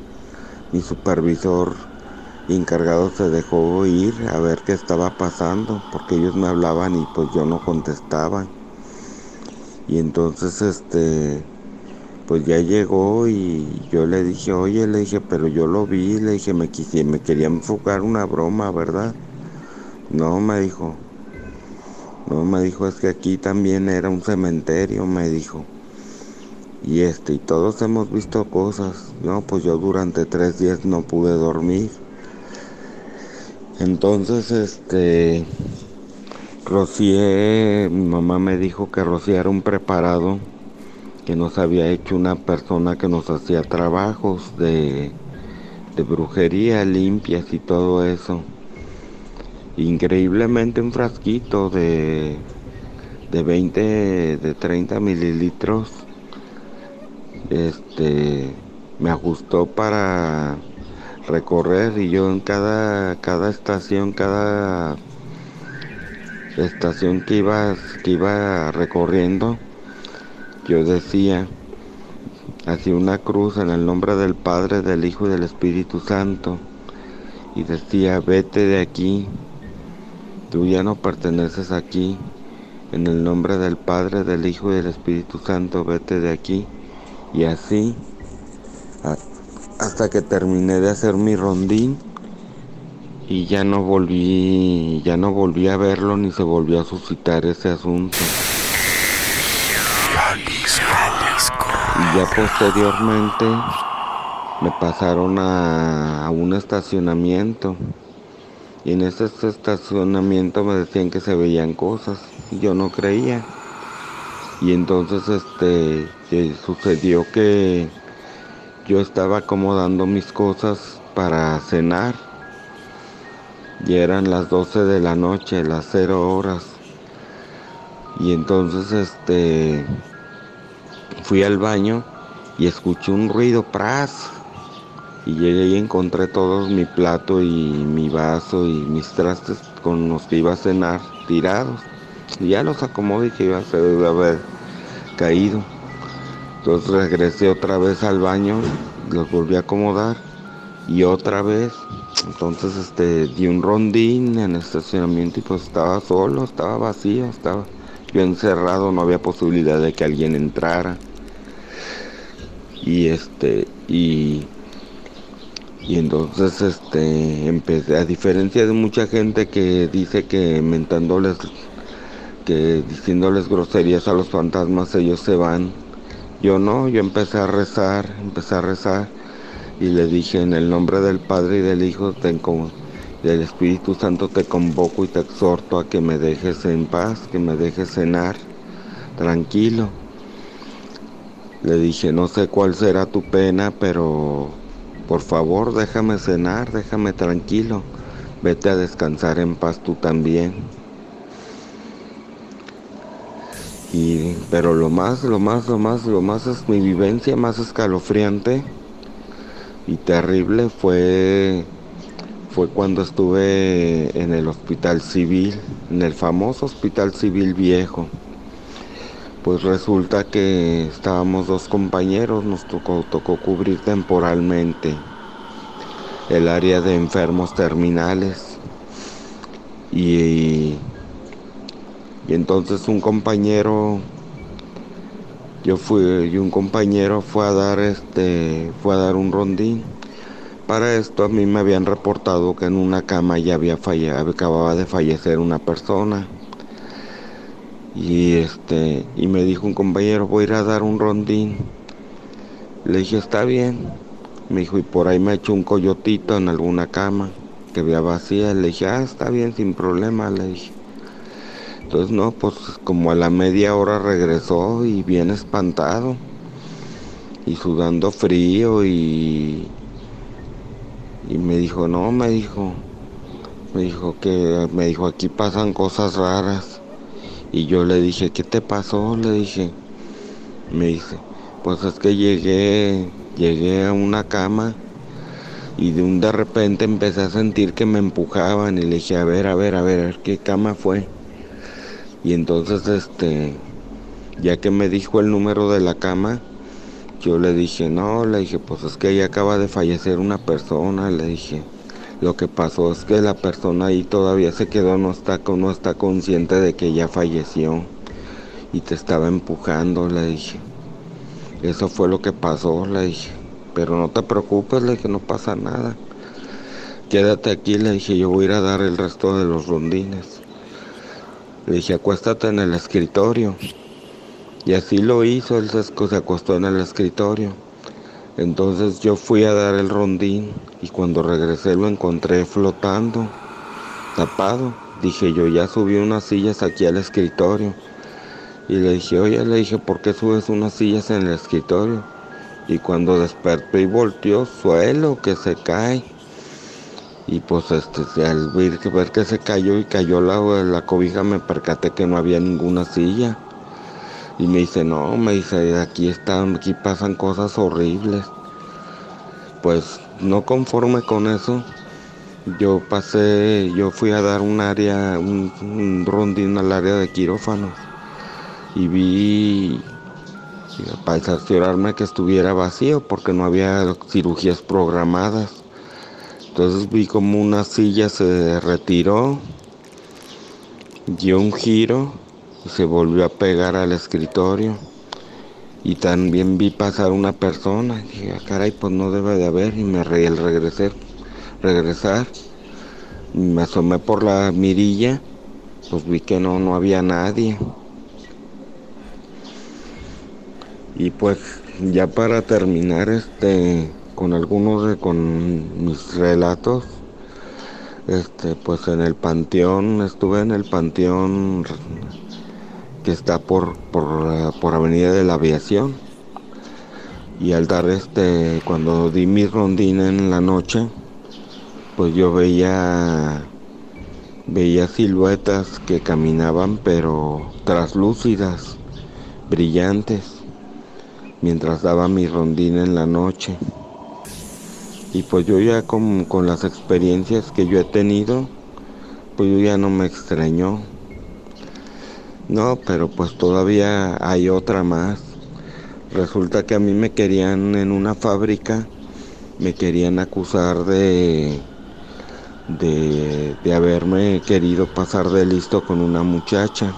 mi supervisor encargado se dejó ir a ver qué estaba pasando, porque ellos me hablaban y pues yo no contestaba. Y entonces este pues ya llegó y yo le dije, oye, le dije, pero yo lo vi, le dije, me, quise, me quería enfocar una broma, ¿verdad? No, me dijo, no, me dijo, es que aquí también era un cementerio, me dijo. Y este, y todos hemos visto cosas. No, pues yo durante tres días no pude dormir. Entonces, este, rocié, mi mamá me dijo que rociara un preparado que nos había hecho una persona que nos hacía trabajos de, de brujería limpias y todo eso. Increíblemente un frasquito de, de 20, de 30 mililitros. Este me ajustó para recorrer y yo en cada, cada estación, cada estación que iba, que iba recorriendo, yo decía, hacía una cruz en el nombre del Padre, del Hijo y del Espíritu Santo. Y decía, vete de aquí, tú ya no perteneces aquí. En el nombre del Padre, del Hijo y del Espíritu Santo, vete de aquí. Y así, hasta que terminé de hacer mi rondín y ya no volví, ya no volví a verlo ni se volvió a suscitar ese asunto. Ya posteriormente me pasaron a, un estacionamiento. Y en ese estacionamiento me decían que se veían cosas. Y yo no creía. Y entonces este sucedió que yo estaba acomodando mis cosas para cenar. Y eran las 12 de la noche, las 0 horas. Y entonces este fui al baño y escuché un ruido pras. Y llegué y encontré todos mi plato y mi vaso y mis trastes con los que iba a cenar tirados. Y ya los acomodé que iba a haber caído. Entonces regresé otra vez al baño, los volví a acomodar y otra vez. Entonces este di un rondín en el estacionamiento y pues estaba solo, estaba vacío, estaba yo encerrado, no había posibilidad de que alguien entrara y este y y entonces este empecé a diferencia de mucha gente que dice que mentándoles que diciéndoles groserías a los fantasmas ellos se van yo no yo empecé a rezar empecé a rezar y le dije en el nombre del Padre y del Hijo del Espíritu Santo te convoco y te exhorto a que me dejes en paz que me dejes cenar tranquilo le dije, no sé cuál será tu pena, pero por favor déjame cenar, déjame tranquilo. Vete a descansar en paz tú también. Y, pero lo más, lo más, lo más, lo más es mi vivencia más escalofriante y terrible fue fue cuando estuve en el hospital civil, en el famoso hospital civil viejo pues resulta que estábamos dos compañeros, nos tocó, tocó cubrir temporalmente el área de enfermos terminales. Y, y entonces un compañero yo fui y un compañero fue a dar este fue a dar un rondín. Para esto a mí me habían reportado que en una cama ya había fallado, acababa de fallecer una persona y este, y me dijo un compañero, voy a ir a dar un rondín. Le dije, está bien. Me dijo, y por ahí me hecho un coyotito en alguna cama que había vacía. Le dije, ah, está bien, sin problema, le dije. Entonces, no, pues como a la media hora regresó y bien espantado. Y sudando frío y... Y me dijo, no, me dijo. Me dijo que, me dijo, aquí pasan cosas raras. Y yo le dije, ¿qué te pasó? Le dije. Me dice, pues es que llegué, llegué a una cama y de un de repente empecé a sentir que me empujaban y le dije, a ver, a ver, a ver, ¿qué cama fue? Y entonces, este, ya que me dijo el número de la cama, yo le dije, no, le dije, pues es que ahí acaba de fallecer una persona, le dije, Lo que pasó es que la persona ahí todavía se quedó, no está, no está consciente de que ya falleció y te estaba empujando, le dije. Eso fue lo que pasó, le dije. Pero no te preocupes, le dije, no pasa nada. Quédate aquí, le dije, yo voy a ir a dar el resto de los rondines. Le dije, acuéstate en el escritorio. Y así lo hizo, él se acostó en el escritorio. Entonces yo fui a dar el rondín y cuando regresé lo encontré flotando, tapado. Dije, yo ya subí unas sillas aquí al escritorio. Y le dije, oye, le dije, ¿por qué subes unas sillas en el escritorio? Y cuando despertó y volteó, suelo que se cae. Y pues este, al ver que, que se cayó y cayó la, la cobija, me percaté que no había ninguna silla. Y me dice, no, me dice, aquí están, aquí pasan cosas horribles. Pues no conforme con eso, yo pasé, yo fui a dar un área, un, rondín al área de quirófano y vi para cerciorarme que estuviera vacío porque no había cirugías programadas. Entonces vi como una silla se retiró, dio un giro se volvió a pegar al escritorio. Y también vi pasar una persona. Y dije, ah, caray, pues no debe de haber. Y me reí el regresar. regresar. Me asomé por la mirilla, pues vi que no, no había nadie. Y pues ya para terminar este con algunos de con mis relatos, este pues en el panteón, estuve en el panteón que está por, por, por Avenida de la Aviación. Y al dar este, cuando di mi rondina en la noche, pues yo veía veía siluetas que caminaban pero traslúcidas, brillantes mientras daba mi rondina en la noche. Y pues yo ya con, con las experiencias que yo he tenido, pues yo ya no me extrañó. No, pero pues todavía hay otra más. Resulta que a mí me querían en una fábrica, me querían acusar de, de, de haberme querido pasar de listo con una muchacha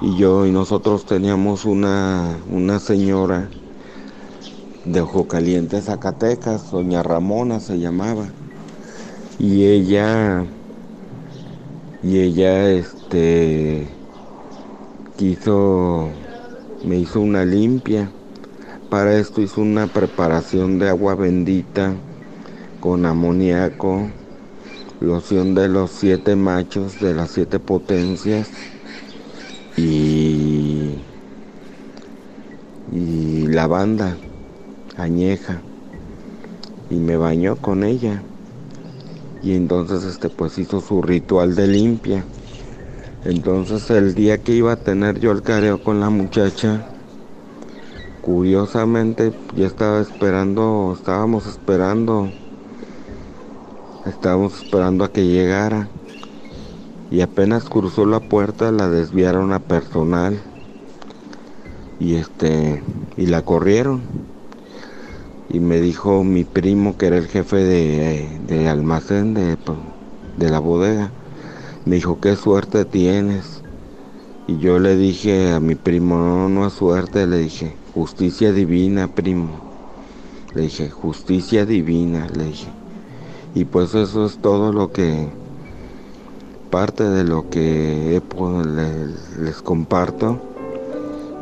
y yo y nosotros teníamos una, una señora de Ojo Caliente, Zacatecas, doña Ramona se llamaba. Y ella, y ella, este, quiso, me hizo una limpia. Para esto hizo una preparación de agua bendita con amoníaco, loción de los siete machos de las siete potencias y, y lavanda añeja. Y me bañó con ella. Y entonces este pues hizo su ritual de limpia entonces el día que iba a tener yo el careo con la muchacha curiosamente ya estaba esperando estábamos esperando estábamos esperando a que llegara. Y apenas cruzó la puerta la desviaron a personal. Y este y la corrieron. Y me dijo mi primo que era el jefe de, almacén de, de la bodega me dijo qué suerte tienes y yo le dije a mi primo no no es suerte le dije justicia divina primo le dije justicia divina le dije. Y pues eso es todo lo que parte de lo que les, les comparto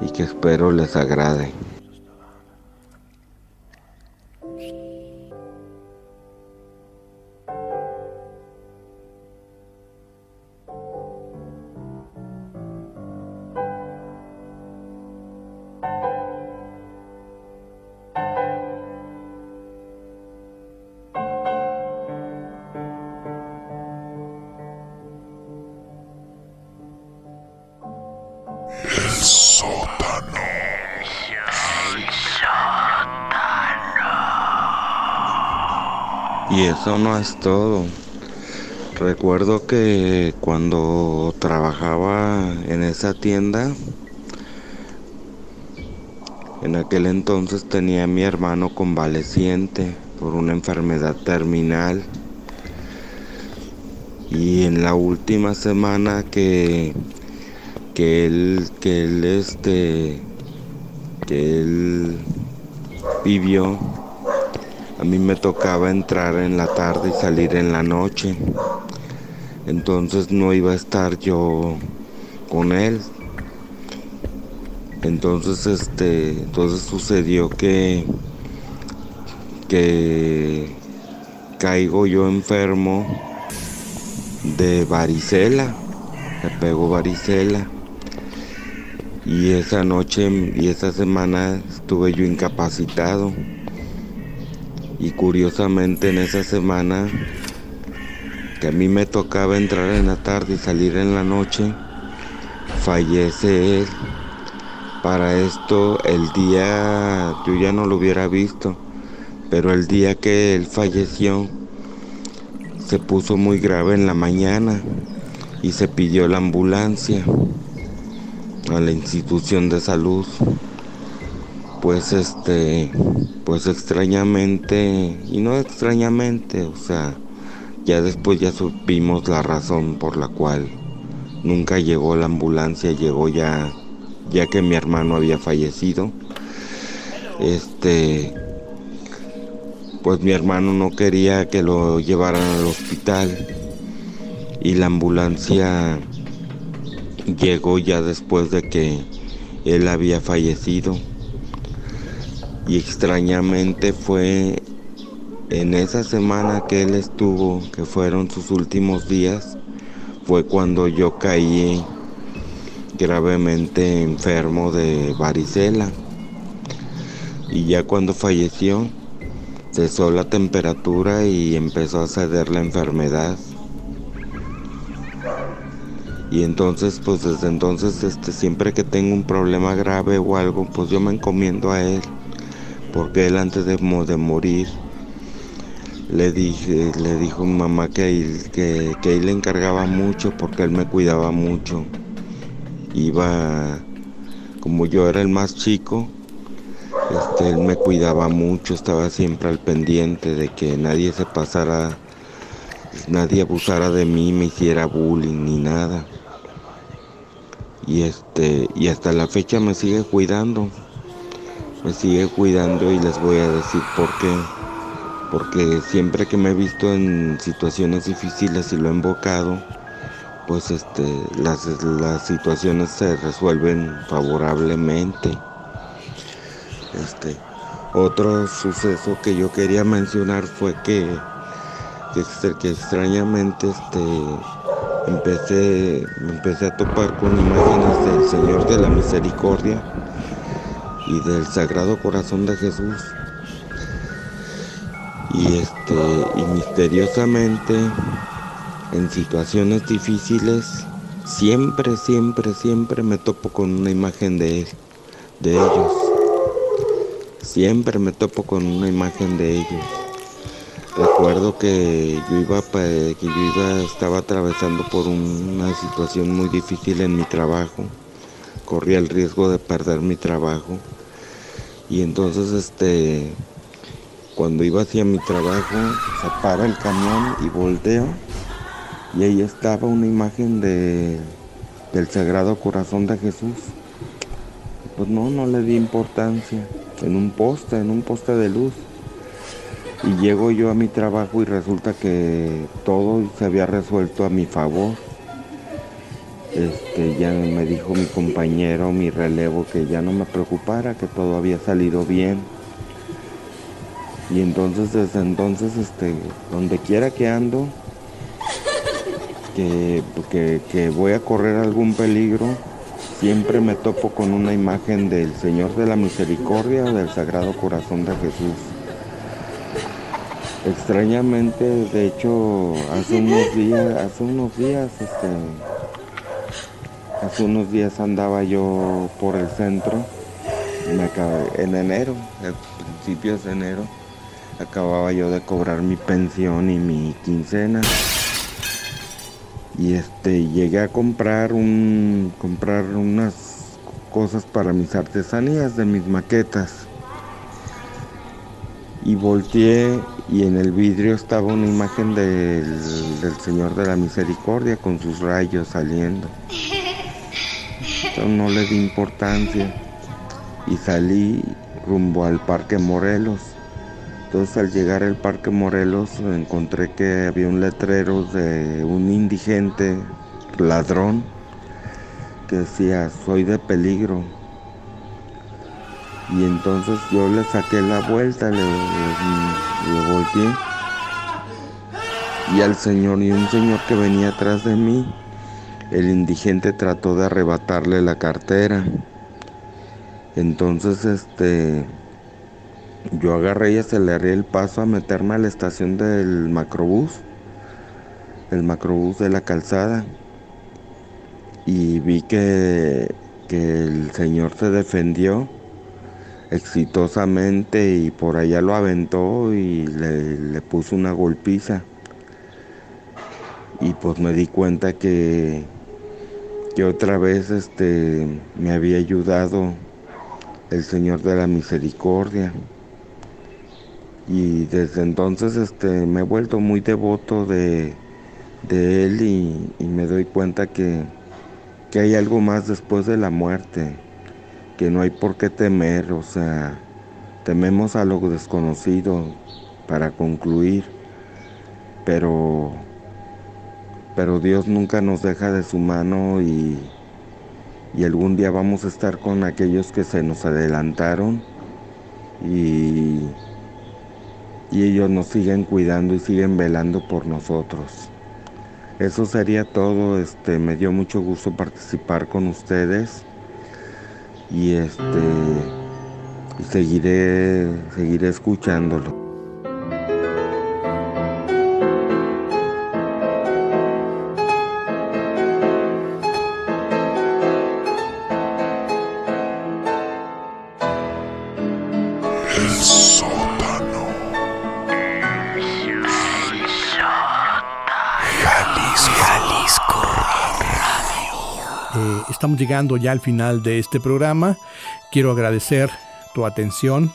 y que espero les agrade. No es todo. Recuerdo que cuando trabajaba en esa tienda, en aquel entonces tenía a mi hermano convaleciente por una enfermedad terminal Y en la última semana que, que él, que él, este, que él vivió, a mí me tocaba entrar en la tarde y salir en la noche. Entonces no iba a estar yo con él. Entonces este, entonces sucedió que que caigo yo enfermo de varicela, me pegó varicela. Y esa noche y esa semana estuve yo incapacitado. Y curiosamente en esa semana que a mí me tocaba entrar en la tarde y salir en la noche, fallece él. Para esto el día yo ya no lo hubiera visto, pero el día que él falleció se puso muy grave en la mañana y se pidió la ambulancia a la institución de salud. Pues este, pues extrañamente, y no extrañamente, o sea, ya después ya supimos la razón por la cual nunca llegó la ambulancia, llegó ya ya que mi hermano había fallecido. Este pues mi hermano no quería que lo llevaran al hospital y la ambulancia llegó ya después de que él había fallecido y extrañamente fue en esa semana que él estuvo, que fueron sus últimos días, fue cuando yo caí gravemente enfermo de varicela. Y ya cuando falleció, cesó la temperatura y empezó a ceder la enfermedad. Y entonces, pues desde entonces, este, siempre que tengo un problema grave o algo, pues yo me encomiendo a él. Porque él antes de, morir, le dije, le dijo mi mamá que él, que, que él le encargaba mucho porque él me cuidaba mucho. Iba, como yo era el más chico, este, él me cuidaba mucho, estaba siempre al pendiente de que nadie se pasara, nadie abusara de mí, me hiciera bullying ni nada. Y este, y hasta la fecha me sigue cuidando. Me sigue cuidando y les voy a decir por qué porque siempre que me he visto en situaciones difíciles y lo he invocado, pues este, las, las situaciones se resuelven favorablemente. Este, otro suceso que yo quería mencionar fue que, que, que extrañamente este, empecé, empecé a topar con imágenes del Señor de la Misericordia y del Sagrado Corazón de Jesús. Y este y misteriosamente en situaciones difíciles siempre siempre siempre me topo con una imagen de de ellos. Siempre me topo con una imagen de ellos. Recuerdo que yo iba que yo iba estaba atravesando por una situación muy difícil en mi trabajo corría el riesgo de perder mi trabajo y entonces este cuando iba hacia mi trabajo, se para el camión y volteo y ahí estaba una imagen de, del Sagrado Corazón de Jesús. Pues no, no le di importancia. En un poste, en un poste de luz. Y llego yo a mi trabajo y resulta que todo se había resuelto a mi favor. Este, ya me dijo mi compañero, mi relevo, que ya no me preocupara, que todo había salido bien y entonces desde entonces, este, donde quiera que ando, que, que, voy a correr algún peligro, siempre me topo con una imagen del Señor de la Misericordia del Sagrado Corazón de Jesús. Extrañamente, de hecho, hace unos días, hace unos días, este, hace unos días andaba yo por el centro, en enero, principios de enero acababa yo de cobrar mi pensión y mi quincena. Y este llegué a comprar un comprar unas cosas para mis artesanías de mis maquetas. y volteé y en el vidrio estaba una imagen del, del Señor de la Misericordia con sus rayos saliendo. Entonces no le di importancia y salí rumbo al Parque Morelos. Entonces al llegar al Parque Morelos encontré que había un letrero de un indigente ladrón que decía soy de peligro. Y entonces yo le saqué la vuelta, le, le, volteé. Y al señor y un señor que venía atrás de mí, el indigente trató de arrebatarle la cartera. Entonces, este, yo agarré y aceleré el paso a meterme a la estación del macrobús, el macrobús de la calzada. Y vi que, que el señor se defendió exitosamente y por allá lo aventó y le, le puso una golpiza. Y pues me di cuenta que, que otra vez este, me había ayudado el Señor de la Misericordia. Y desde entonces este, me he vuelto muy devoto de, de Él y, me doy cuenta que, que hay algo más después de la muerte, que no hay por qué temer, o sea, tememos a lo desconocido para concluir, pero, pero Dios nunca nos deja de su mano y, y algún día vamos a estar con aquellos que se nos adelantaron y, y ellos nos siguen cuidando y siguen velando por nosotros. Eso sería todo, este, me dio mucho gusto participar con ustedes y este seguiré seguiré escuchándolo. Ya al final de este programa. Quiero agradecer tu atención,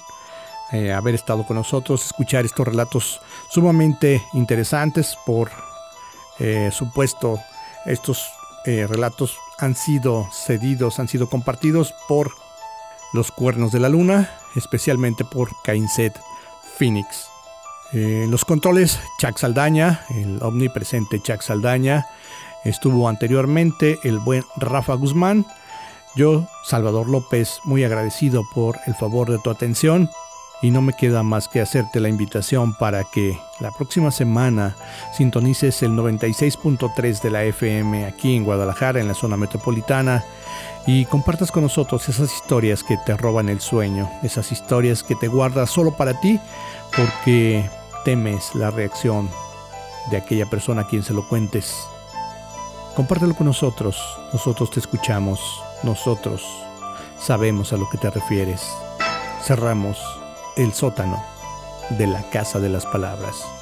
eh, haber estado con nosotros, escuchar estos relatos sumamente interesantes. Por eh, supuesto, estos eh, relatos han sido cedidos, han sido compartidos por los cuernos de la luna, especialmente por Cainset Phoenix. los controles, Chuck Saldaña, el omnipresente Chuck Saldaña. Estuvo anteriormente el buen Rafa Guzmán. Yo, Salvador López, muy agradecido por el favor de tu atención y no me queda más que hacerte la invitación para que la próxima semana sintonices el 96.3 de la FM aquí en Guadalajara, en la zona metropolitana, y compartas con nosotros esas historias que te roban el sueño, esas historias que te guardas solo para ti porque temes la reacción de aquella persona a quien se lo cuentes. Compártelo con nosotros, nosotros te escuchamos, nosotros sabemos a lo que te refieres. Cerramos el sótano de la Casa de las Palabras.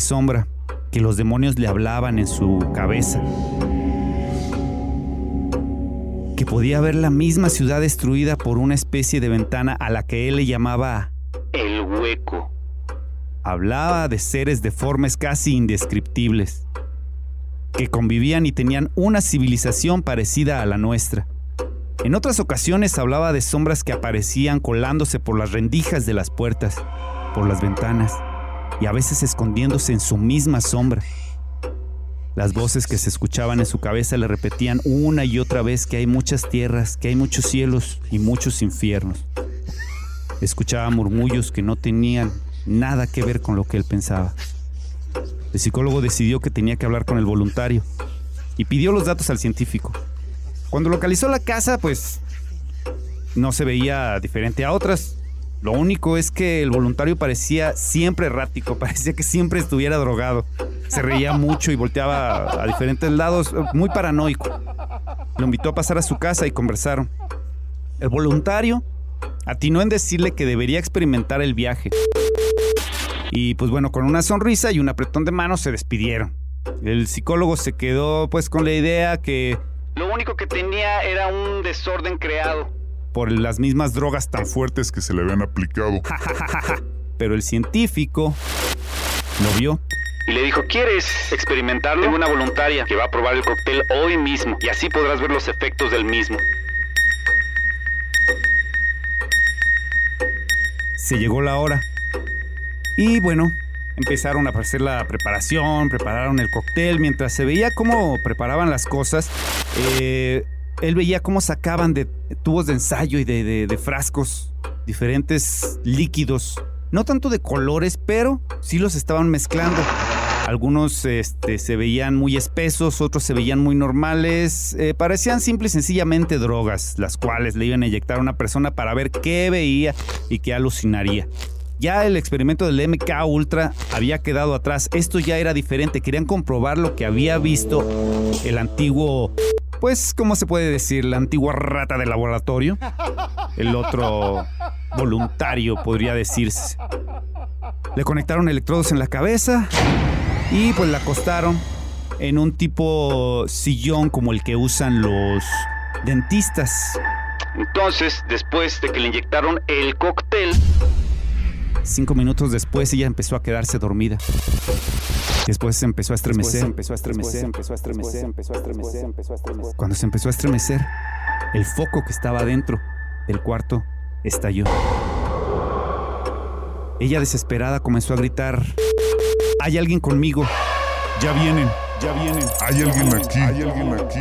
Sombra, que los demonios le hablaban en su cabeza. Que podía ver la misma ciudad destruida por una especie de ventana a la que él le llamaba el hueco. Hablaba de seres deformes casi indescriptibles, que convivían y tenían una civilización parecida a la nuestra. En otras ocasiones hablaba de sombras que aparecían colándose por las rendijas de las puertas, por las ventanas, y a veces escondiéndose en su misma sombra. Las voces que se escuchaban en su cabeza le repetían una y otra vez que hay muchas tierras, que hay muchos cielos y muchos infiernos. Escuchaba murmullos que no tenían nada que ver con lo que él pensaba. El psicólogo decidió que tenía que hablar con el voluntario y pidió los datos al científico. Cuando localizó la casa, pues no se veía diferente a otras. Lo único es que el voluntario parecía siempre errático, parecía que siempre estuviera drogado. Se reía mucho y volteaba a diferentes lados, muy paranoico. Lo invitó a pasar a su casa y conversaron. El voluntario atinó en decirle que debería experimentar el viaje. Y pues bueno, con una sonrisa y un apretón de manos se despidieron. El psicólogo se quedó pues con la idea que lo único que tenía era un desorden creado por las mismas drogas tan fuertes que se le habían aplicado. Pero el científico lo vio y le dijo, ¿quieres experimentarlo? Tengo una voluntaria que va a probar el cóctel hoy mismo y así podrás ver los efectos del mismo. Se llegó la hora. Y bueno, empezaron a hacer la preparación, prepararon el cóctel. Mientras se veía cómo preparaban las cosas, eh, él veía cómo sacaban de tubos de ensayo y de, frascos diferentes líquidos. No tanto de colores, pero sí los estaban mezclando. Algunos este, se veían muy espesos, otros se veían muy normales. Eh, parecían simple y sencillamente drogas, las cuales le iban a inyectar a una persona para ver qué veía y qué alucinaría. Ya el experimento del MK Ultra había quedado atrás. Esto ya era diferente. Querían comprobar lo que había visto el antiguo, pues, ¿cómo se puede decir? La antigua rata de laboratorio. El otro voluntario, podría decirse. Le conectaron electrodos en la cabeza y pues la acostaron en un tipo sillón como el que usan los dentistas. Entonces, después de que le inyectaron el cóctel, Cinco minutos después ella empezó a quedarse dormida. Después se empezó a estremecer. empezó a estremecer, empezó a estremecer, empezó a estremecer, empezó a estremecer. Cuando se empezó a estremecer, el foco que estaba dentro del cuarto estalló. Ella desesperada comenzó a gritar, hay alguien conmigo, ya vienen, ya vienen. Hay alguien aquí, hay alguien aquí.